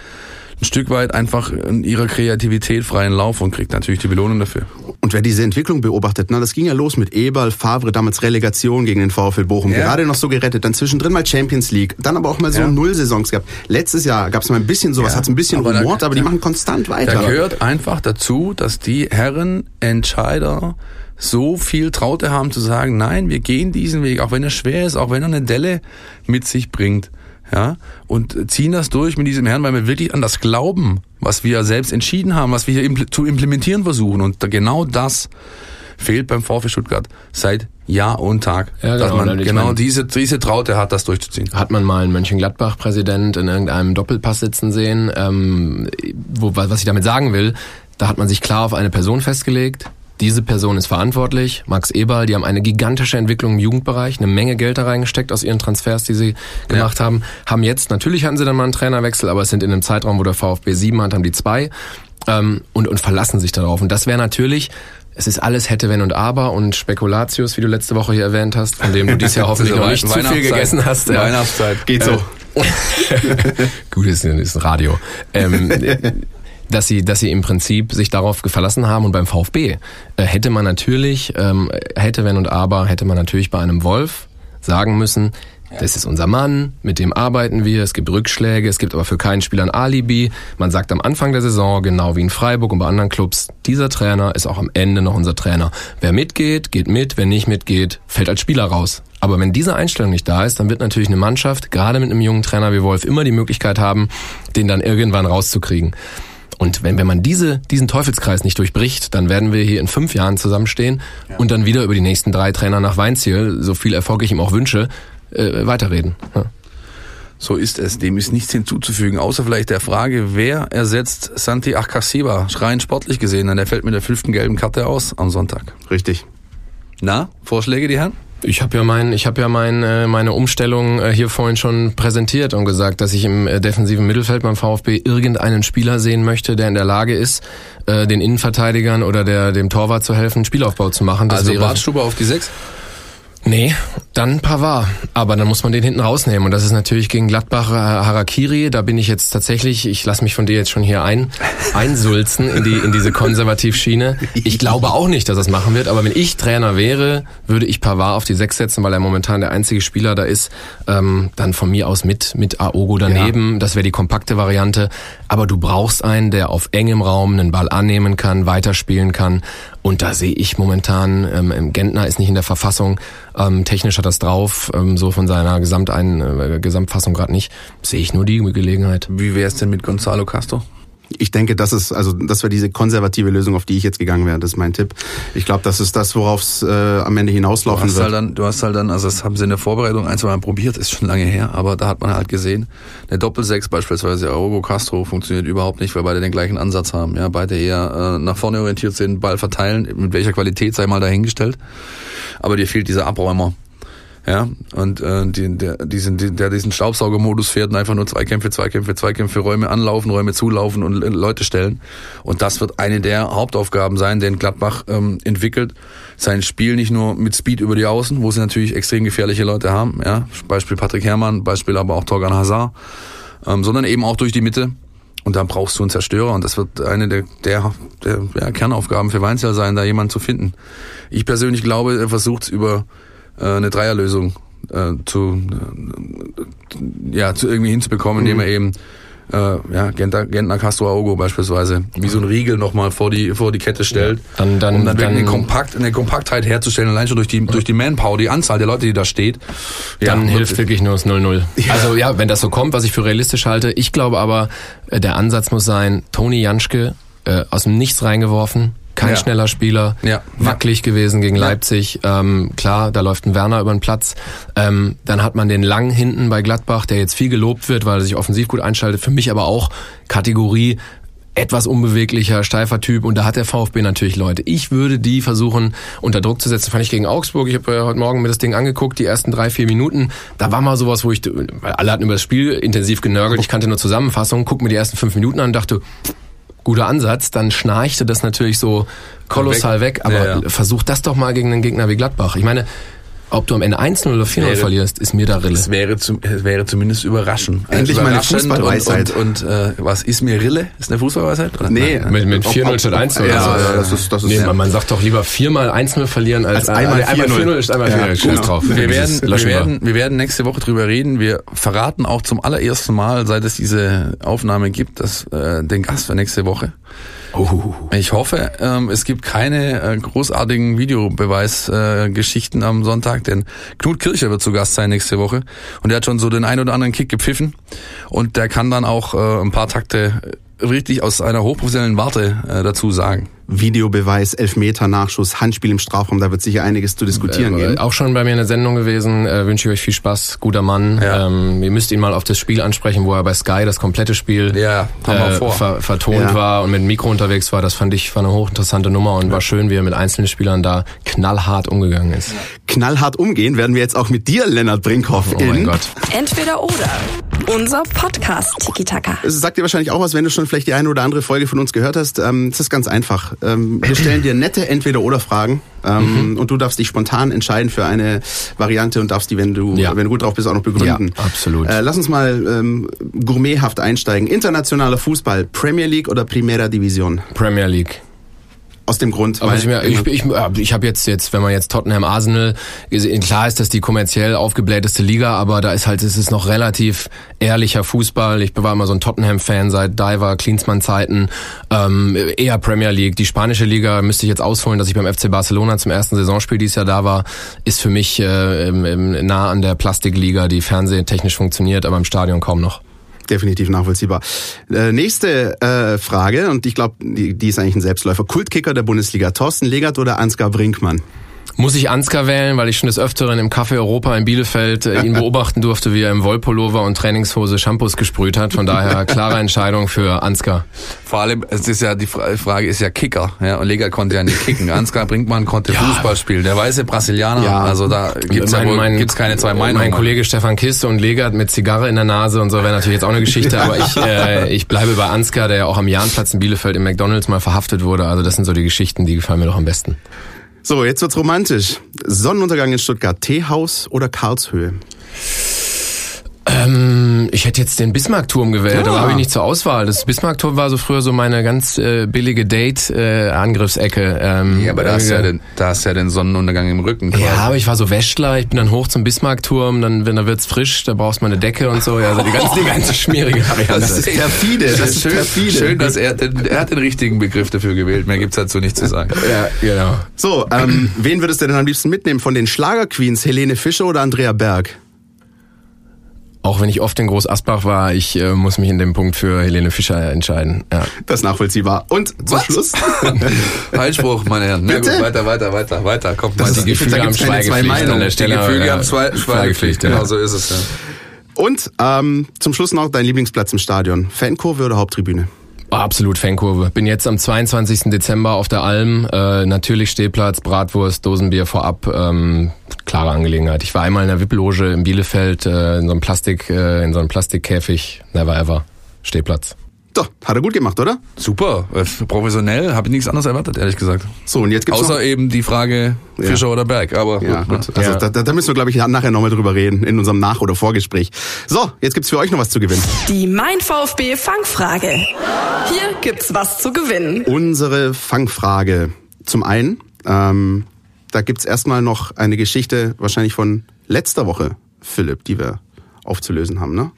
ein Stück weit einfach in ihrer Kreativität freien Lauf und kriegt natürlich die Belohnung dafür. Und wer diese Entwicklung beobachtet, na, das ging ja los mit Eberl, Favre, damals Relegation gegen den VfL Bochum, Ja. gerade noch so gerettet, dann zwischendrin mal Champions League, dann aber auch mal so Ja. Null-Saisons gehabt. Letztes Jahr gab es mal ein bisschen sowas, Ja, hat's ein bisschen aber da- rumort, aber die da- machen konstant Da weiter. gehört einfach dazu, dass die Herren Entscheider so viel Traute haben zu sagen, nein, wir gehen diesen Weg, auch wenn er schwer ist, auch wenn er eine Delle mit sich bringt. Ja, und ziehen das durch mit diesem Herrn, weil wir wirklich an das glauben, was wir selbst entschieden haben, was wir hier impl zu implementieren versuchen. Und da- genau das fehlt beim VfB Stuttgart seit Jahr und Tag. Ja, dass genau. man Und ich genau meine- diese, diese Traute hat, das durchzuziehen. Hat man mal einen Mönchengladbach-Präsident in irgendeinem Doppelpass sitzen sehen? Ähm, wo, was ich damit sagen will, da hat man sich klar auf eine Person festgelegt. Diese Person ist verantwortlich. Max Eberl, die haben eine gigantische Entwicklung im Jugendbereich, eine Menge Geld da reingesteckt aus ihren Transfers, die sie gemacht haben. Haben jetzt, natürlich hatten sie dann mal einen Trainerwechsel, aber es sind in einem Zeitraum, wo der VfB sieben hat, haben die zwei ähm, und, und verlassen sich darauf. Und das wäre natürlich, es ist alles hätte, wenn und aber und Spekulatius, wie du letzte Woche hier erwähnt hast, von dem du dieses Jahr hoffentlich noch nicht zu viel gegessen hast. ja. Weihnachtszeit. Geht so. Gut, ist, ist ein Radio. Ähm, dass sie, dass sie im Prinzip sich darauf verlassen haben und beim VfB äh, hätte man natürlich, ähm, hätte wenn und aber, hätte man natürlich bei einem Wolf sagen müssen, das ist unser Mann, mit dem arbeiten wir, es gibt Rückschläge, es gibt aber für keinen Spieler ein Alibi. Man sagt am Anfang der Saison, genau wie in Freiburg und bei anderen Clubs, dieser Trainer ist auch am Ende noch unser Trainer. Wer mitgeht, geht mit, wer nicht mitgeht, fällt als Spieler raus. Aber wenn diese Einstellung nicht da ist, dann wird natürlich eine Mannschaft, gerade mit einem jungen Trainer wie Wolf, immer die Möglichkeit haben, den dann irgendwann rauszukriegen. Und wenn, wenn man diese, diesen Teufelskreis nicht durchbricht, dann werden wir hier in fünf Jahren zusammenstehen und dann wieder über die nächsten drei Trainer nach Weinziel, so viel Erfolg ich ihm auch wünsche, äh, weiterreden. Ja. So ist es. Dem ist nichts hinzuzufügen, außer vielleicht der Frage, wer ersetzt Santi Akasiba, rein sportlich gesehen, denn der fällt mit der fünften gelben Karte aus am Sonntag. Richtig. Na, Vorschläge, die Herren? Ich habe ja mein, ich habe ja mein, äh, meine Umstellung äh, hier vorhin schon präsentiert und gesagt, dass ich im äh, defensiven Mittelfeld beim VfB irgendeinen Spieler sehen möchte, der in der Lage ist, den Innenverteidigern oder der dem Torwart zu helfen, Spielaufbau zu machen. Das also wäre Bartstuber auf die sechs? Nee, dann Pavard. Aber dann muss man den hinten rausnehmen. Und das ist natürlich gegen Gladbach äh, Harakiri. Da bin ich jetzt tatsächlich, ich lasse mich von dir jetzt schon hier ein, einsulzen in, die, in diese Konservativschiene. Ich glaube auch nicht, dass das machen wird. Aber wenn ich Trainer wäre, würde ich Pavard auf die Sechs setzen, weil er momentan der einzige Spieler da ist. Ähm, dann von mir aus mit, mit Aogo daneben. Das wäre die kompakte Variante. Aber du brauchst einen, der auf engem Raum einen Ball annehmen kann, weiterspielen kann. Und da sehe ich momentan, ähm, Gentner ist nicht in der Verfassung, ähm, technisch hat das drauf, ähm, so von seiner Gesamtein, äh, Gesamtfassung gerade nicht, sehe ich nur die Gelegenheit. Wie wär's denn mit Gonzalo Castro? Ich denke, das ist also das wäre diese konservative Lösung, auf die ich jetzt gegangen wäre. Das ist mein Tipp. Ich glaube, das ist das, worauf es äh, am Ende Du hinauslaufen hast, wird. halt dann, du hast halt dann, also das haben sie in der Vorbereitung ein, zwei Mal probiert, ist schon lange her, aber da hat man halt gesehen, eine Doppelsechs beispielsweise, Aogo Castro funktioniert überhaupt nicht, weil beide den gleichen Ansatz haben. Ja, beide eher äh, nach vorne orientiert sind, Ball verteilen, mit welcher Qualität sei mal dahingestellt. Aber dir fehlt dieser Abräumer. Ja, und äh, die, der, diesen, die, der diesen Staubsaugermodus fährt und einfach nur Zweikämpfe, Zweikämpfe, Zweikämpfe, Räume anlaufen, Räume zulaufen und äh, Leute stellen. Und das wird eine der Hauptaufgaben sein, denn Gladbach ähm, entwickelt sein Spiel nicht nur mit Speed über die Außen, wo sie natürlich extrem gefährliche Leute haben, ja, Beispiel Patrick Herrmann, Beispiel aber auch Torgan Hazard, ähm, sondern eben auch durch die Mitte. Und da brauchst du einen Zerstörer und das wird eine der, der, der ja, Kernaufgaben für Weinzel sein, da jemanden zu finden. Ich persönlich glaube, er versucht es über eine Dreierlösung äh, zu, äh, ja, zu irgendwie hinzubekommen, indem er eben äh, ja, Gentner, Gentner Castro Aogo beispielsweise, wie so ein Riegel nochmal vor die, vor die Kette stellt, Dann- dann- um dann, dann- eine, Kompakt, eine Kompaktheit herzustellen, allein schon durch die, durch die Manpower, die Anzahl der Leute, die da steht. Dann ja, hilft wirklich nur das 0-0. Also ja, wenn das so kommt, was ich für realistisch halte. Ich glaube aber, äh, der Ansatz muss sein, Toni Janschke äh, aus dem Nichts reingeworfen, kein Ja. schneller Spieler, Ja. wackelig gewesen gegen Leipzig. Ähm, klar, da läuft ein Werner über den Platz. Ähm, dann hat man den Lang hinten bei Gladbach, der jetzt viel gelobt wird, weil er sich offensiv gut einschaltet. Für mich aber auch Kategorie etwas unbeweglicher, steifer Typ und da hat der VfB natürlich Leute. Ich würde die versuchen unter Druck zu setzen. Fand ich gegen Augsburg. Ich habe ja heute Morgen mir das Ding angeguckt, die ersten drei, vier Minuten. Da war mal sowas, wo ich, weil alle hatten über das Spiel intensiv genörgelt. Ich kannte nur Zusammenfassungen, guck mir die ersten fünf Minuten an und dachte, guter Ansatz. Dann schnarchte das natürlich so kolossal weg. aber Ja, ja. versuch das doch mal gegen einen Gegner wie Gladbach. Ich meine, ob du am Ende 1-0 oder 4-0 Wäre- verlierst, ist mir da Rille. Es wäre, zum, es wäre zumindest überraschend. Endlich mal eine Überraschend Fußballweisheit. Und, und, und äh, was ist mir Rille? Ist eine Fußballweisheit? Oder? Nee. Nein. Mit, mit Ob- 4-0 ob- statt 1-0. Ja, also, ja, das ist- das ist- nee, ja. man, man sagt doch lieber viermal 1-0 verlieren als, Als einmal äh, einmal 4-0. 4-0 ist einmal Ja, 4-0. Scheiß genau. drauf. Wir werden, wir, werden, wir werden nächste Woche drüber reden. Wir verraten auch zum allerersten Mal, seit es diese Aufnahme gibt, dass, äh, den Gast für nächste Woche. Oh. Ich hoffe, ähm, es gibt keine äh, großartigen Videobeweisgeschichten äh, am Sonntag, denn Knut Kircher wird zu Gast sein nächste Woche und der hat schon so den ein oder anderen Kick gepfiffen und der kann dann auch äh, ein paar Takte richtig aus einer hochprofessionellen Warte äh, dazu sagen. Videobeweis, Elfmeter, Nachschuss, Handspiel im Strafraum, da wird sicher einiges zu diskutieren Äh, geben. auch schon bei mir in der Sendung gewesen. Äh, wünsche ich euch viel Spaß. Guter Mann. Ja. Ähm, ihr müsst ihn mal auf das Spiel ansprechen, wo er bei Sky das komplette Spiel Ja, äh, vor. ver vertont Ja. war und mit dem Mikro unterwegs war. Das fand ich war eine hochinteressante Nummer und war schön, wie er mit einzelnen Spielern da knallhart umgegangen ist. Knallhart umgehen werden wir jetzt auch mit dir, Lennart Brinkhoff, Oh in. mein Gott. Entweder oder. Unser Podcast Tiki Taka. Es sagt dir wahrscheinlich auch was, wenn du schon vielleicht die eine oder andere Folge von uns gehört hast. Ähm, es ist ganz einfach. Ähm, wir stellen dir nette Entweder-Oder-Fragen ähm, und du darfst dich spontan entscheiden für eine Variante und darfst die, wenn du, Ja. wenn du gut drauf bist, auch noch begründen. Ja, absolut. Äh, lass uns mal ähm, gourmethaft einsteigen. Internationaler Fußball, Premier League oder Primera Division? Premier League. Aus dem Grund, Aber weil- ich, mir- ich, ich, ich habe jetzt, jetzt, wenn man jetzt Tottenham Arsenal gesehen, klar ist das die kommerziell aufgeblähteste Liga, aber da ist halt, es ist noch relativ ehrlicher Fußball. Ich war immer so ein Tottenham-Fan seit Diver, Klinsmann-Zeiten. Ähm, eher Premier League. Die spanische Liga müsste ich jetzt ausholen, dass ich beim FC Barcelona zum ersten Saisonspiel dieses Jahr da war, ist für mich äh, nah an der Plastikliga, die fernsehtechnisch funktioniert, aber im Stadion kaum noch. Definitiv nachvollziehbar. Äh, nächste äh, Frage, und ich glaube, die, die ist eigentlich ein Selbstläufer. Kultkicker der Bundesliga, Thorsten Legert oder Ansgar Brinkmann? Muss ich Ansgar wählen, weil ich schon des Öfteren im Café Europa in Bielefeld äh, ihn beobachten durfte, wie er im Wollpullover und Trainingshose Shampoos gesprüht hat. Von daher klare Entscheidung für Ansgar. Vor allem, es ist ja die Fra- Frage ist ja Kicker, ja, und Lega konnte ja nicht kicken. Ansgar Brinkmann konnte Fußball spielen. Der weiße Brasilianer, Ja. also da gibt's ja wohl, gibt's keine zwei Meinungen. Mein Kollege Stefan Kiste und Legert mit Zigarre in der Nase und so wäre natürlich jetzt auch eine Geschichte, aber ich, äh, ich bleibe bei Ansgar, der ja auch am Jahnplatz in Bielefeld im McDonalds mal verhaftet wurde. Also das sind so die Geschichten, die gefallen mir doch am besten. So, jetzt wird's romantisch. Sonnenuntergang in Stuttgart, Teehaus oder Karlshöhe? Ähm, ich hätte jetzt den Bismarckturm gewählt, Ah. aber habe ich nicht zur Auswahl. Das Bismarckturm war so früher so meine ganz äh, billige Date-Angriffsecke. ähm, Ja, aber da hast du ja den, da hast du ja den Sonnenuntergang im Rücken. quasi. Ja, aber ich war so Wäschler, ich bin dann hoch zum Bismarckturm, dann wenn da wird's frisch, da brauchst du mal eine Decke und so, ja, also die ganze, die ganze schmierige Variante. Das ist perfide, das ist schön, perfide. schön, dass er, den, er hat den richtigen Begriff dafür gewählt. Mehr gibt's dazu nicht zu sagen. ja, genau. So, ähm, wen würdest du denn am liebsten mitnehmen? Von den Schlagerqueens, Helene Fischer oder Andrea Berg? Auch wenn ich oft in Groß Asbach war, ich äh, muss mich in dem Punkt für Helene Fischer entscheiden. Ja. Das ist nachvollziehbar. Und zum Was? Schluss. Falschspruch, meine Herren. Na Bitte? gut, weiter, weiter, weiter, weiter. Kommt da gibt's keine zwei Meinungen. an der Die Stelle. Gefüge ja, haben zwei Schweigepflicht. ja. Genau so ist es. Ja. Und ähm, zum Schluss noch dein Lieblingsplatz im Stadion. Fankurve oder Haupttribüne? Absolut Fankurve. Bin jetzt am 22. Dezember auf der Alm. Äh, natürlich Stehplatz, Bratwurst, Dosenbier vorab. Ähm, klare Angelegenheit. Ich war einmal in der VIP-Loge in Bielefeld äh, in so einem Plastik, äh, in so einem Plastikkäfig. Never ever. Stehplatz. Doch, hat er gut gemacht, oder? Super, äh, professionell, habe ich nichts anderes erwartet, ehrlich gesagt. So, und jetzt gibt's Außer noch... eben die Frage Fischer oder Berg. Aber Ja, gut. gut. Also Ja. Da, da da müssen wir, glaube ich, nachher nochmal drüber reden, in unserem Nach- oder Vorgespräch. So, jetzt gibt's für euch noch was zu gewinnen. Die Mein VfB Fangfrage. Hier gibt's was zu gewinnen. Unsere Fangfrage. Zum einen, ähm, da gibt's erstmal noch eine Geschichte, wahrscheinlich von letzter Woche, Philipp, die wir aufzulösen haben, ne?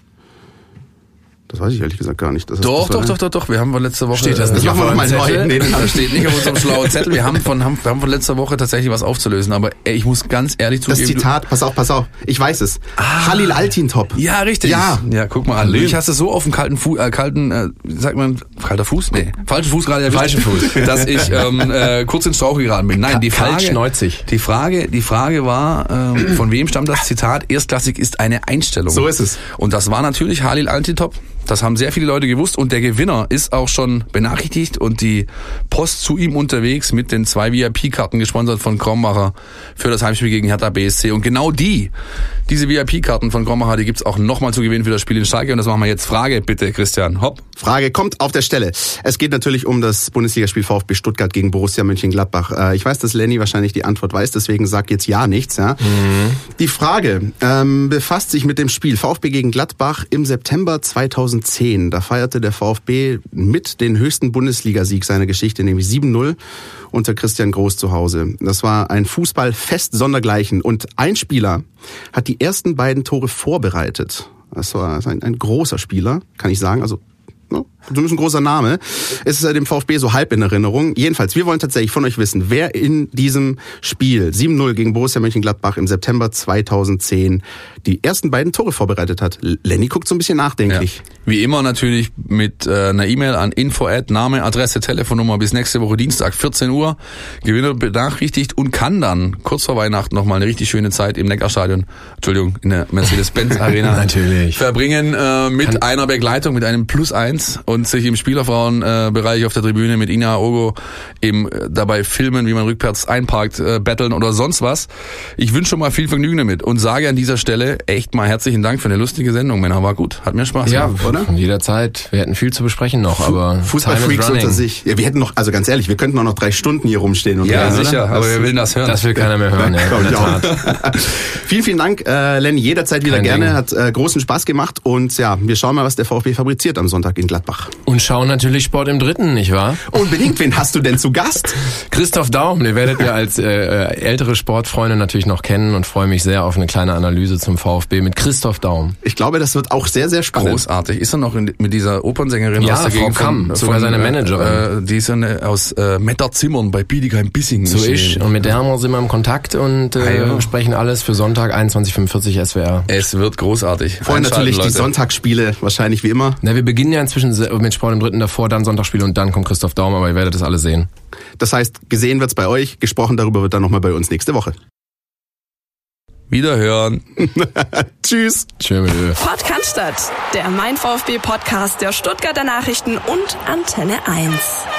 Das weiß ich ehrlich gesagt gar nicht. Das Doch, das war- doch, doch, doch, doch. Wir haben von letzter Woche. Steht das äh, nicht Das machen wir auf nochmal neu. Zettel? Nee, Das steht nicht auf unserem schlauen Zettel. Wir haben von, haben, wir haben von letzter Woche tatsächlich was aufzulösen, aber ey, ich muss ganz ehrlich das zugeben. du- Zitat, pass auf, pass auf. Ich weiß es. Halil Altintop. Ja, richtig. Ja. Ja, guck mal an. Ich hast es so auf dem kalten Fuß, äh, kalten, äh, wie sagt man, kalter Fuß? Nee, falschen Fuß gerade erwischt. Falschen Fuß. Dass ich ähm, äh, kurz ins Strauch geraten bin. Nein, die Frage, schneuzig. die Frage, die Frage war, ähm, von wem stammt das Zitat? Erstklassig ist eine Einstellung. So ist es. Und das war natürlich Halil Altintop, Das haben sehr viele Leute gewusst und der Gewinner ist auch schon benachrichtigt und die Post zu ihm unterwegs mit den zwei VIP-Karten gesponsert von Krombacher für das Heimspiel gegen Hertha BSC. Und genau die, diese VIP-Karten von Krombacher, die gibt's auch nochmal zu gewinnen für das Spiel in Schalke. Und das machen wir jetzt. Frage bitte, Christian. Hopp. Frage kommt auf der Stelle. Es geht natürlich um das Bundesligaspiel VfB Stuttgart gegen Borussia Mönchengladbach. Äh, ich weiß, dass Lenny wahrscheinlich die Antwort weiß, deswegen sag jetzt ja nichts. Ja? Mhm. Die Frage ähm, befasst sich mit dem Spiel VfB gegen Gladbach im September 2010. Da feierte der VfB mit den höchsten Bundesligasieg seiner Geschichte, nämlich 7-0 unter Christian Groß zu Hause. Das war ein Fußballfest sondergleichen und ein Spieler hat die ersten beiden Tore vorbereitet. Das war ein, ein großer Spieler, kann ich sagen. Also Ne? Zumindest ein großer Name. Es ist dem VfB so halb in Erinnerung. Jedenfalls, wir wollen tatsächlich von euch wissen, wer in diesem Spiel 7-0 gegen Borussia Mönchengladbach im September 2010 die ersten beiden Tore vorbereitet hat. Lenny guckt so ein bisschen nachdenklich. Ja. Wie immer natürlich mit äh, einer E-Mail an info at Name, Adresse, Telefonnummer bis nächste Woche Dienstag 14 Uhr. Gewinner benachrichtigt und kann dann kurz vor Weihnachten nochmal eine richtig schöne Zeit im Neckarstadion, Entschuldigung, in der Mercedes-Benz Arena natürlich. verbringen äh, mit kann einer Begleitung, mit einem Plus 1 und sich im Spielerfrauenbereich auf der Tribüne mit Ina Ogo eben äh, dabei filmen, wie man rückwärts einparkt, äh, betteln oder sonst was. Ich wünsche schon mal viel Vergnügen damit und sage an dieser Stelle echt mal herzlichen Dank für eine lustige Sendung, Männer. War gut. Hat mir Spaß ja, gemacht, oder? Jederzeit. Wir hätten viel zu besprechen noch, aber Fußballfreaks unter sich. Ja, wir hätten noch, also ganz ehrlich, wir könnten auch noch drei Stunden hier rumstehen und Ja, reden, sicher, oder? aber wir will das hören. das will keiner mehr hören. Ja, Tat. vielen, vielen Dank, äh, Lenny. Jederzeit wieder Kein gerne. Ding. Hat äh, großen Spaß gemacht und ja, wir schauen mal, was der VfB fabriziert am Sonntag in Gladbach. Und schauen natürlich Sport im Dritten, nicht wahr? Unbedingt. Wen hast du denn zu Gast? Christoph Daum, den werdet ihr als äh, äh, ältere Sportfreunde natürlich noch kennen und freue mich sehr auf eine kleine Analyse zum VfB mit Christoph Daum. Ich glaube, das wird auch sehr, sehr spannend. Großartig. Ist er noch in, mit dieser Opernsängerin Ja, aus der Frau Gegend Kamm, von, sogar von, seine äh, Managerin. Äh, die ist eine, aus äh, Metterzimmern bei Bietigheim-Bissingen. So ist. Und mit der haben wir sind wir im Kontakt und äh, Ah, ja. besprechen alles für Sonntag 21.45 SWR. Es wird großartig. Vorher natürlich die Leute. Sonntagsspiele, wahrscheinlich wie immer. Na, wir beginnen ja inzwischen mit Sport im Dritten davor, dann Sonntagsspiel und dann kommt Christoph Daum, aber ihr werdet das alle sehen. Das heißt, gesehen wird's bei euch, gesprochen darüber wird dann nochmal bei uns nächste Woche. Wiederhören. Tschüss. Ö. Podcast, der Mein VfB Podcast der Stuttgarter Nachrichten und Antenne 1.